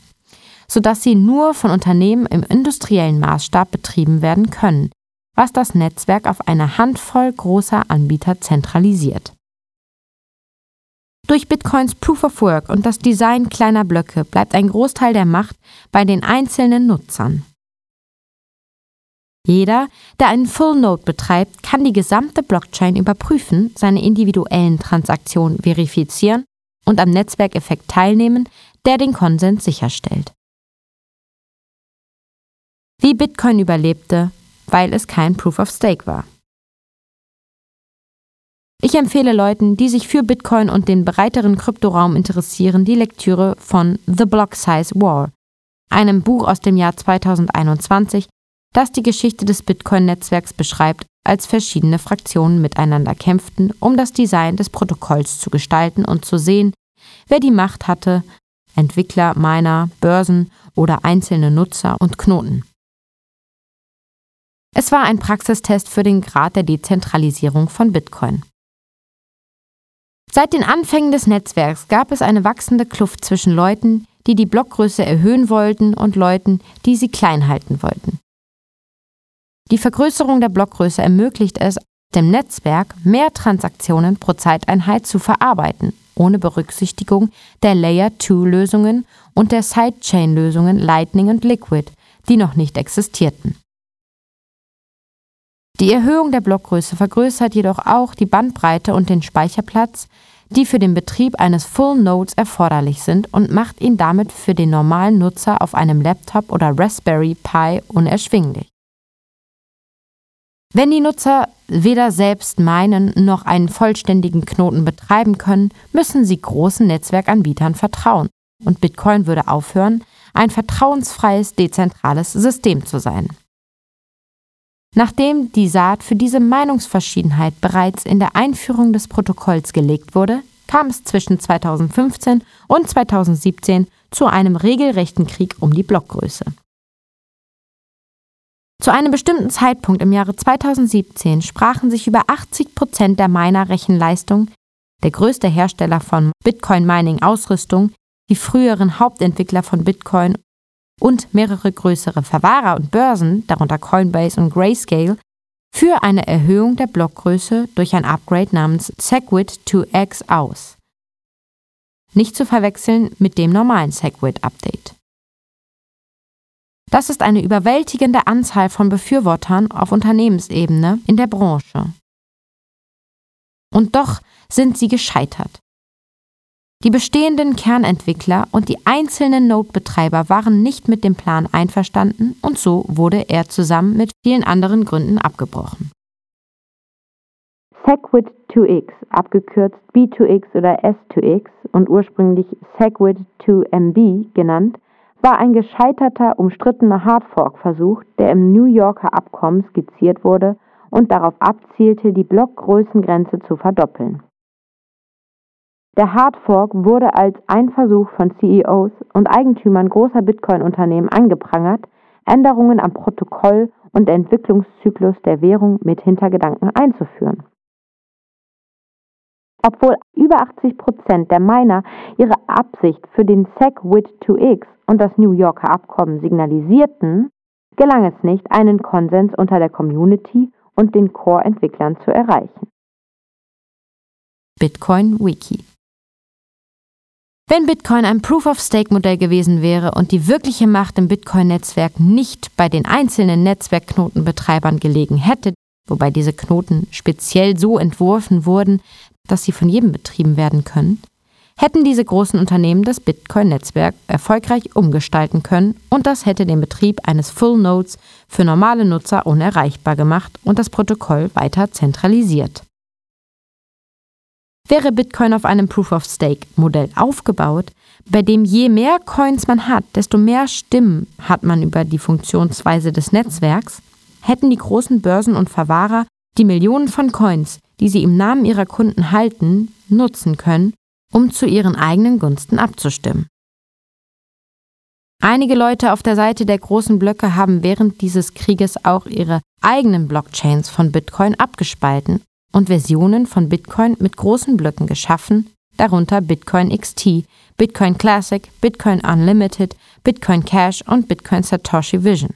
S3: sodass sie nur von Unternehmen im industriellen Maßstab betrieben werden können, was das Netzwerk auf eine Handvoll großer Anbieter zentralisiert. Durch Bitcoins Proof of Work und das Design kleiner Blöcke bleibt ein Großteil der Macht bei den einzelnen Nutzern. Jeder, der einen Full Node betreibt, kann die gesamte Blockchain überprüfen, seine individuellen Transaktionen verifizieren und am Netzwerkeffekt teilnehmen, der den Konsens sicherstellt. Wie Bitcoin überlebte, weil es kein Proof of Stake war. Ich empfehle Leuten, die sich für Bitcoin und den breiteren Kryptoraum interessieren, die Lektüre von The Block Size War, einem Buch aus dem Jahr 2021, das die Geschichte des Bitcoin-Netzwerks beschreibt, als verschiedene Fraktionen miteinander kämpften, um das Design des Protokolls zu gestalten und zu sehen, wer die Macht hatte, Entwickler, Miner, Börsen oder einzelne Nutzer und Knoten. Es war ein Praxistest für den Grad der Dezentralisierung von Bitcoin. Seit den Anfängen des Netzwerks gab es eine wachsende Kluft zwischen Leuten, die die Blockgröße erhöhen wollten und Leuten, die sie klein halten wollten. Die Vergrößerung der Blockgröße ermöglicht es, dem Netzwerk mehr Transaktionen pro Zeiteinheit zu verarbeiten, ohne Berücksichtigung der Layer-2-Lösungen und der Sidechain-Lösungen Lightning und Liquid, die noch nicht existierten. Die Erhöhung der Blockgröße vergrößert jedoch auch die Bandbreite und den Speicherplatz, die für den Betrieb eines Full Nodes erforderlich sind und macht ihn damit für den normalen Nutzer auf einem Laptop oder Raspberry Pi unerschwinglich. Wenn die Nutzer weder selbst meinen noch einen vollständigen Knoten betreiben können, müssen sie großen Netzwerkanbietern vertrauen, und Bitcoin würde aufhören, ein vertrauensfreies, dezentrales System zu sein. Nachdem die Saat für diese Meinungsverschiedenheit bereits in der Einführung des Protokolls gelegt wurde, kam es zwischen 2015 und 2017 zu einem regelrechten Krieg um die Blockgröße. Zu einem bestimmten Zeitpunkt im Jahre 2017 sprachen sich über 80 Prozent der Miner-Rechenleistung, der größte Hersteller von Bitcoin-Mining-Ausrüstung, die früheren Hauptentwickler von Bitcoin und mehrere größere Verwahrer und Börsen, darunter Coinbase und Grayscale, für eine Erhöhung der Blockgröße durch ein Upgrade namens Segwit 2x aus. Nicht zu verwechseln mit dem normalen Segwit-Update. Das ist eine überwältigende Anzahl von Befürwortern auf Unternehmensebene in der Branche. Und doch sind sie gescheitert. Die bestehenden Kernentwickler und die einzelnen Node-Betreiber waren nicht mit dem Plan einverstanden und so wurde er zusammen mit vielen anderen Gründen abgebrochen.
S5: Segwit 2x, abgekürzt B2x oder S2x und ursprünglich Segwit 2MB genannt, war ein gescheiterter, umstrittener Hardfork-Versuch, der im New Yorker Abkommen skizziert wurde und darauf abzielte, die Blockgrößengrenze zu verdoppeln. Der Hardfork wurde als ein Versuch von CEOs und Eigentümern großer Bitcoin-Unternehmen angeprangert, Änderungen am Protokoll und Entwicklungszyklus der Währung mit Hintergedanken einzuführen. Obwohl über 80 Prozent der Miner ihre Absicht für den SegWit2x und das New Yorker Abkommen signalisierten, gelang es nicht, einen Konsens unter der Community und den Core-Entwicklern zu erreichen.
S3: Bitcoin Wiki wenn Bitcoin ein Proof-of-Stake-Modell gewesen wäre und die wirkliche Macht im Bitcoin-Netzwerk nicht bei den einzelnen Netzwerkknotenbetreibern gelegen hätte, wobei diese Knoten speziell so entworfen wurden, dass sie von jedem betrieben werden können, hätten diese großen Unternehmen das Bitcoin-Netzwerk erfolgreich umgestalten können und das hätte den Betrieb eines Full Nodes für normale Nutzer unerreichbar gemacht und das Protokoll weiter zentralisiert. Wäre Bitcoin auf einem Proof-of-Stake-Modell aufgebaut, bei dem je mehr Coins man hat, desto mehr Stimmen hat man über die Funktionsweise des Netzwerks, hätten die großen Börsen und Verwahrer die Millionen von Coins, die sie im Namen ihrer Kunden halten, nutzen können, um zu ihren eigenen Gunsten abzustimmen. Einige Leute auf der Seite der großen Blöcke haben während dieses Krieges auch ihre eigenen Blockchains von Bitcoin abgespalten und Versionen von Bitcoin mit großen Blöcken geschaffen, darunter Bitcoin XT, Bitcoin Classic, Bitcoin Unlimited, Bitcoin Cash und Bitcoin Satoshi Vision.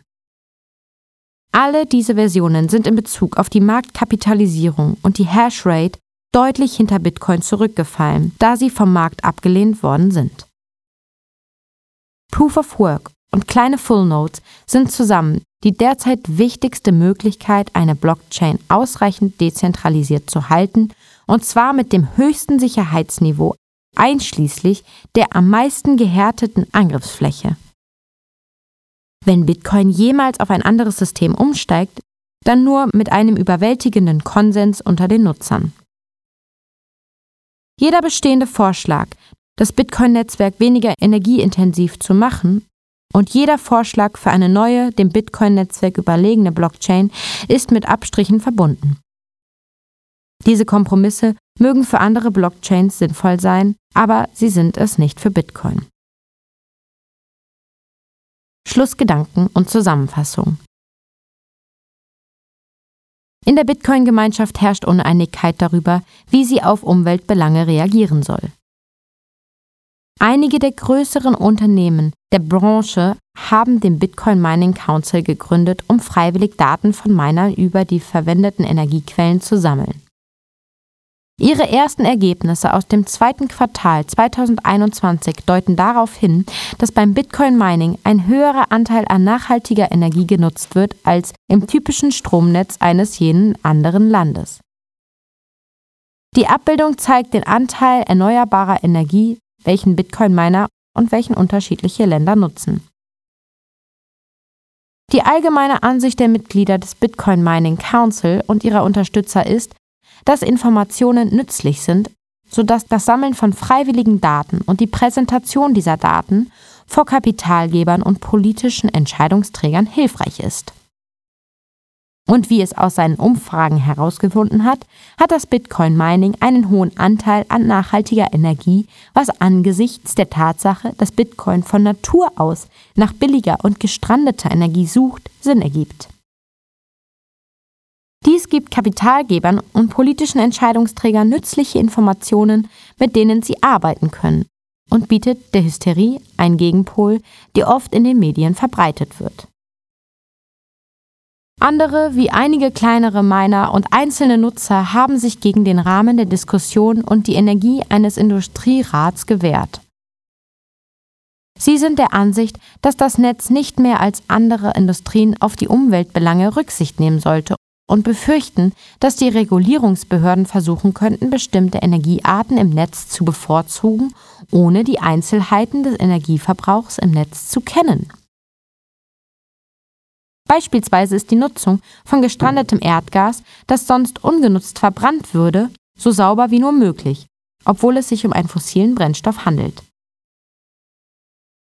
S3: Alle diese Versionen sind in Bezug auf die Marktkapitalisierung und die Hashrate deutlich hinter Bitcoin zurückgefallen, da sie vom Markt abgelehnt worden sind. Proof of Work und kleine Full Nodes sind zusammen die derzeit wichtigste Möglichkeit, eine Blockchain ausreichend dezentralisiert zu halten, und zwar mit dem höchsten Sicherheitsniveau, einschließlich der am meisten gehärteten Angriffsfläche. Wenn Bitcoin jemals auf ein anderes System umsteigt, dann nur mit einem überwältigenden Konsens unter den Nutzern. Jeder bestehende Vorschlag, das Bitcoin-Netzwerk weniger energieintensiv zu machen und jeder Vorschlag für eine neue, dem Bitcoin-Netzwerk überlegene Blockchain ist mit Abstrichen verbunden. Diese Kompromisse mögen für andere Blockchains sinnvoll sein, aber sie sind es nicht für Bitcoin. Schlussgedanken und Zusammenfassung. In der Bitcoin-Gemeinschaft herrscht Uneinigkeit darüber, wie sie auf Umweltbelange reagieren soll. Einige der größeren Unternehmen der Branche haben den Bitcoin Mining Council gegründet, um freiwillig Daten von Minern über die verwendeten Energiequellen zu sammeln. Ihre ersten Ergebnisse aus dem zweiten Quartal 2021 deuten darauf hin, dass beim Bitcoin Mining ein höherer Anteil an nachhaltiger Energie genutzt wird als im typischen Stromnetz eines jenen anderen Landes. Die Abbildung zeigt den Anteil erneuerbarer Energie, welchen Bitcoin Miner und welchen unterschiedliche Länder nutzen. Die allgemeine Ansicht der Mitglieder des Bitcoin Mining Council und ihrer Unterstützer ist, dass Informationen nützlich sind, sodass das Sammeln von freiwilligen Daten und die Präsentation dieser Daten vor Kapitalgebern und politischen Entscheidungsträgern hilfreich ist. Und wie es aus seinen Umfragen herausgefunden hat, hat das Bitcoin Mining einen hohen Anteil an nachhaltiger Energie, was angesichts der Tatsache, dass Bitcoin von Natur aus nach billiger und gestrandeter Energie sucht, Sinn ergibt. Dies gibt Kapitalgebern und politischen Entscheidungsträgern nützliche Informationen, mit denen sie arbeiten können und bietet der Hysterie einen Gegenpol, die oft in den Medien verbreitet wird. Andere, wie einige kleinere Miner und einzelne Nutzer, haben sich gegen den Rahmen der Diskussion und die Energie eines Industrierats gewehrt. Sie sind der Ansicht, dass das Netz nicht mehr als andere Industrien auf die Umweltbelange Rücksicht nehmen sollte und befürchten, dass die Regulierungsbehörden versuchen könnten, bestimmte Energiearten im Netz zu bevorzugen, ohne die Einzelheiten des Energieverbrauchs im Netz zu kennen. Beispielsweise ist die Nutzung von gestrandetem Erdgas, das sonst ungenutzt verbrannt würde, so sauber wie nur möglich, obwohl es sich um einen fossilen Brennstoff handelt.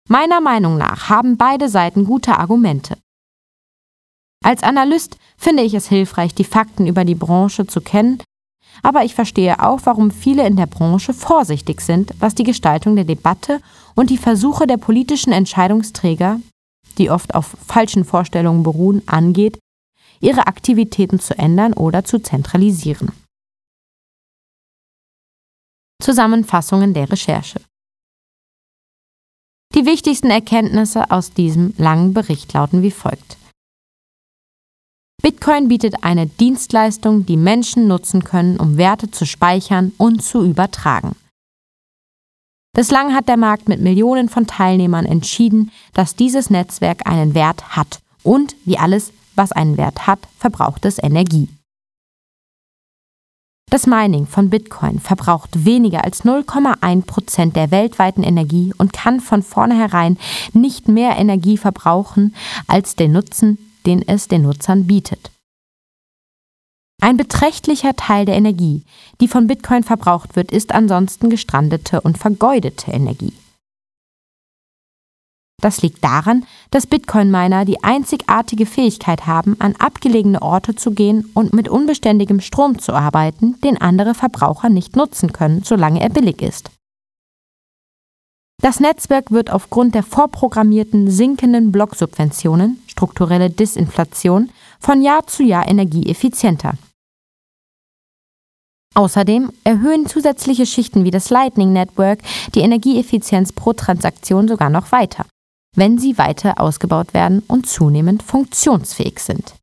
S3: Meiner Meinung nach haben beide Seiten gute Argumente. Als Analyst finde ich es hilfreich, die Fakten über die Branche zu kennen, aber ich verstehe auch, warum viele in der Branche vorsichtig sind, was die Gestaltung der Debatte und die Versuche der politischen Entscheidungsträger, die oft auf falschen Vorstellungen beruhen, angeht, ihre Aktivitäten zu ändern oder zu zentralisieren. Zusammenfassungen der Recherche. Die wichtigsten Erkenntnisse aus diesem langen Bericht lauten wie folgt. Bitcoin bietet eine Dienstleistung, die Menschen nutzen können, um Werte zu speichern und zu übertragen. Bislang hat der Markt mit Millionen von Teilnehmern entschieden, dass dieses Netzwerk einen Wert hat und, wie alles, was einen Wert hat, verbraucht es Energie. Das Mining von Bitcoin verbraucht weniger als 0,1 Prozent der weltweiten Energie und kann von vornherein nicht mehr Energie verbrauchen als der Nutzen, den es den Nutzern bietet. Ein beträchtlicher Teil der Energie, die von Bitcoin verbraucht wird, ist ansonsten gestrandete und vergeudete Energie. Das liegt daran, dass Bitcoin-Miner die einzigartige Fähigkeit haben, an abgelegene Orte zu gehen und mit unbeständigem Strom zu arbeiten, den andere Verbraucher nicht nutzen können, solange er billig ist. Das Netzwerk wird aufgrund der vorprogrammierten sinkenden Blocksubventionen, strukturelle Disinflation, von Jahr zu Jahr energieeffizienter. Außerdem erhöhen zusätzliche Schichten wie das Lightning Network die Energieeffizienz pro Transaktion sogar noch weiter, wenn sie weiter ausgebaut werden und zunehmend funktionsfähig sind.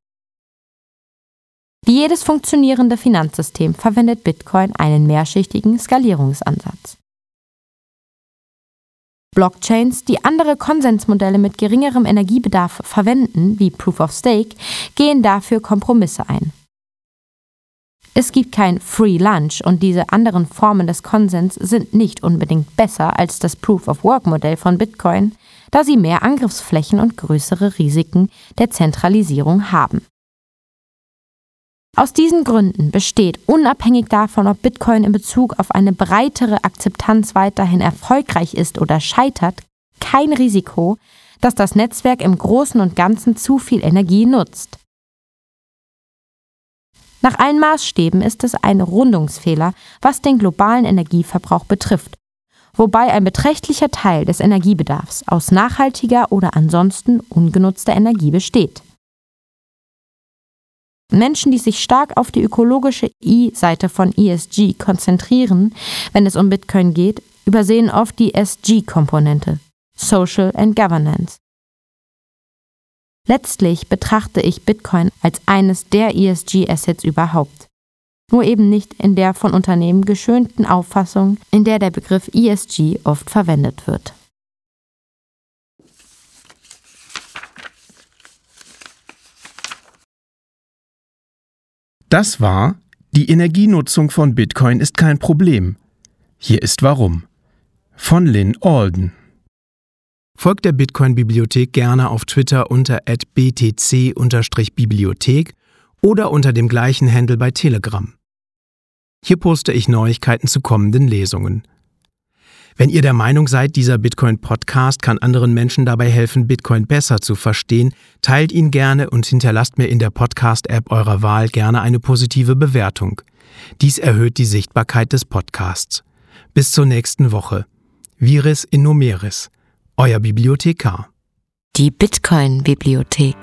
S3: Wie jedes funktionierende Finanzsystem verwendet Bitcoin einen mehrschichtigen Skalierungsansatz. Blockchains, die andere Konsensmodelle mit geringerem Energiebedarf verwenden, wie Proof of Stake, gehen dafür Kompromisse ein. Es gibt kein Free Lunch und diese anderen Formen des Konsens sind nicht unbedingt besser als das Proof of Work Modell von Bitcoin, da sie mehr Angriffsflächen und größere Risiken der Zentralisierung haben. Aus diesen Gründen besteht, unabhängig davon, ob Bitcoin in Bezug auf eine breitere Akzeptanz weiterhin erfolgreich ist oder scheitert, kein Risiko, dass das Netzwerk im Großen und Ganzen zu viel Energie nutzt. Nach allen Maßstäben ist es ein Rundungsfehler, was den globalen Energieverbrauch betrifft, wobei ein beträchtlicher Teil des Energiebedarfs aus nachhaltiger oder ansonsten ungenutzter Energie besteht. Menschen, die sich stark auf die ökologische I-Seite von ESG konzentrieren, wenn es um Bitcoin geht, übersehen oft die SG-Komponente, Social and Governance. Letztlich betrachte ich Bitcoin als eines der ESG-Assets überhaupt. Nur eben nicht in der von Unternehmen geschönten Auffassung, in der der Begriff ESG oft verwendet wird.
S1: Das war, die Energienutzung von Bitcoin ist kein Problem. Hier ist warum. Von Lynn Alden. Folgt der Bitcoin-Bibliothek gerne auf Twitter unter btc-bibliothek oder unter dem gleichen Handle bei Telegram. Hier poste ich Neuigkeiten zu kommenden Lesungen. Wenn ihr der Meinung seid, dieser Bitcoin-Podcast kann anderen Menschen dabei helfen, Bitcoin besser zu verstehen, teilt ihn gerne und hinterlasst mir in der Podcast-App eurer Wahl gerne eine positive Bewertung. Dies erhöht die Sichtbarkeit des Podcasts. Bis zur nächsten Woche. Viris in numeris. Euer Bibliothekar.
S3: Die Bitcoin-Bibliothek.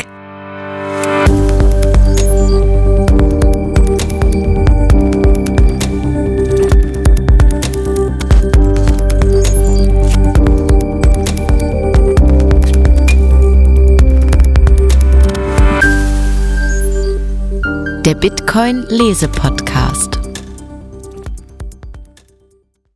S3: Der Bitcoin Lese Podcast.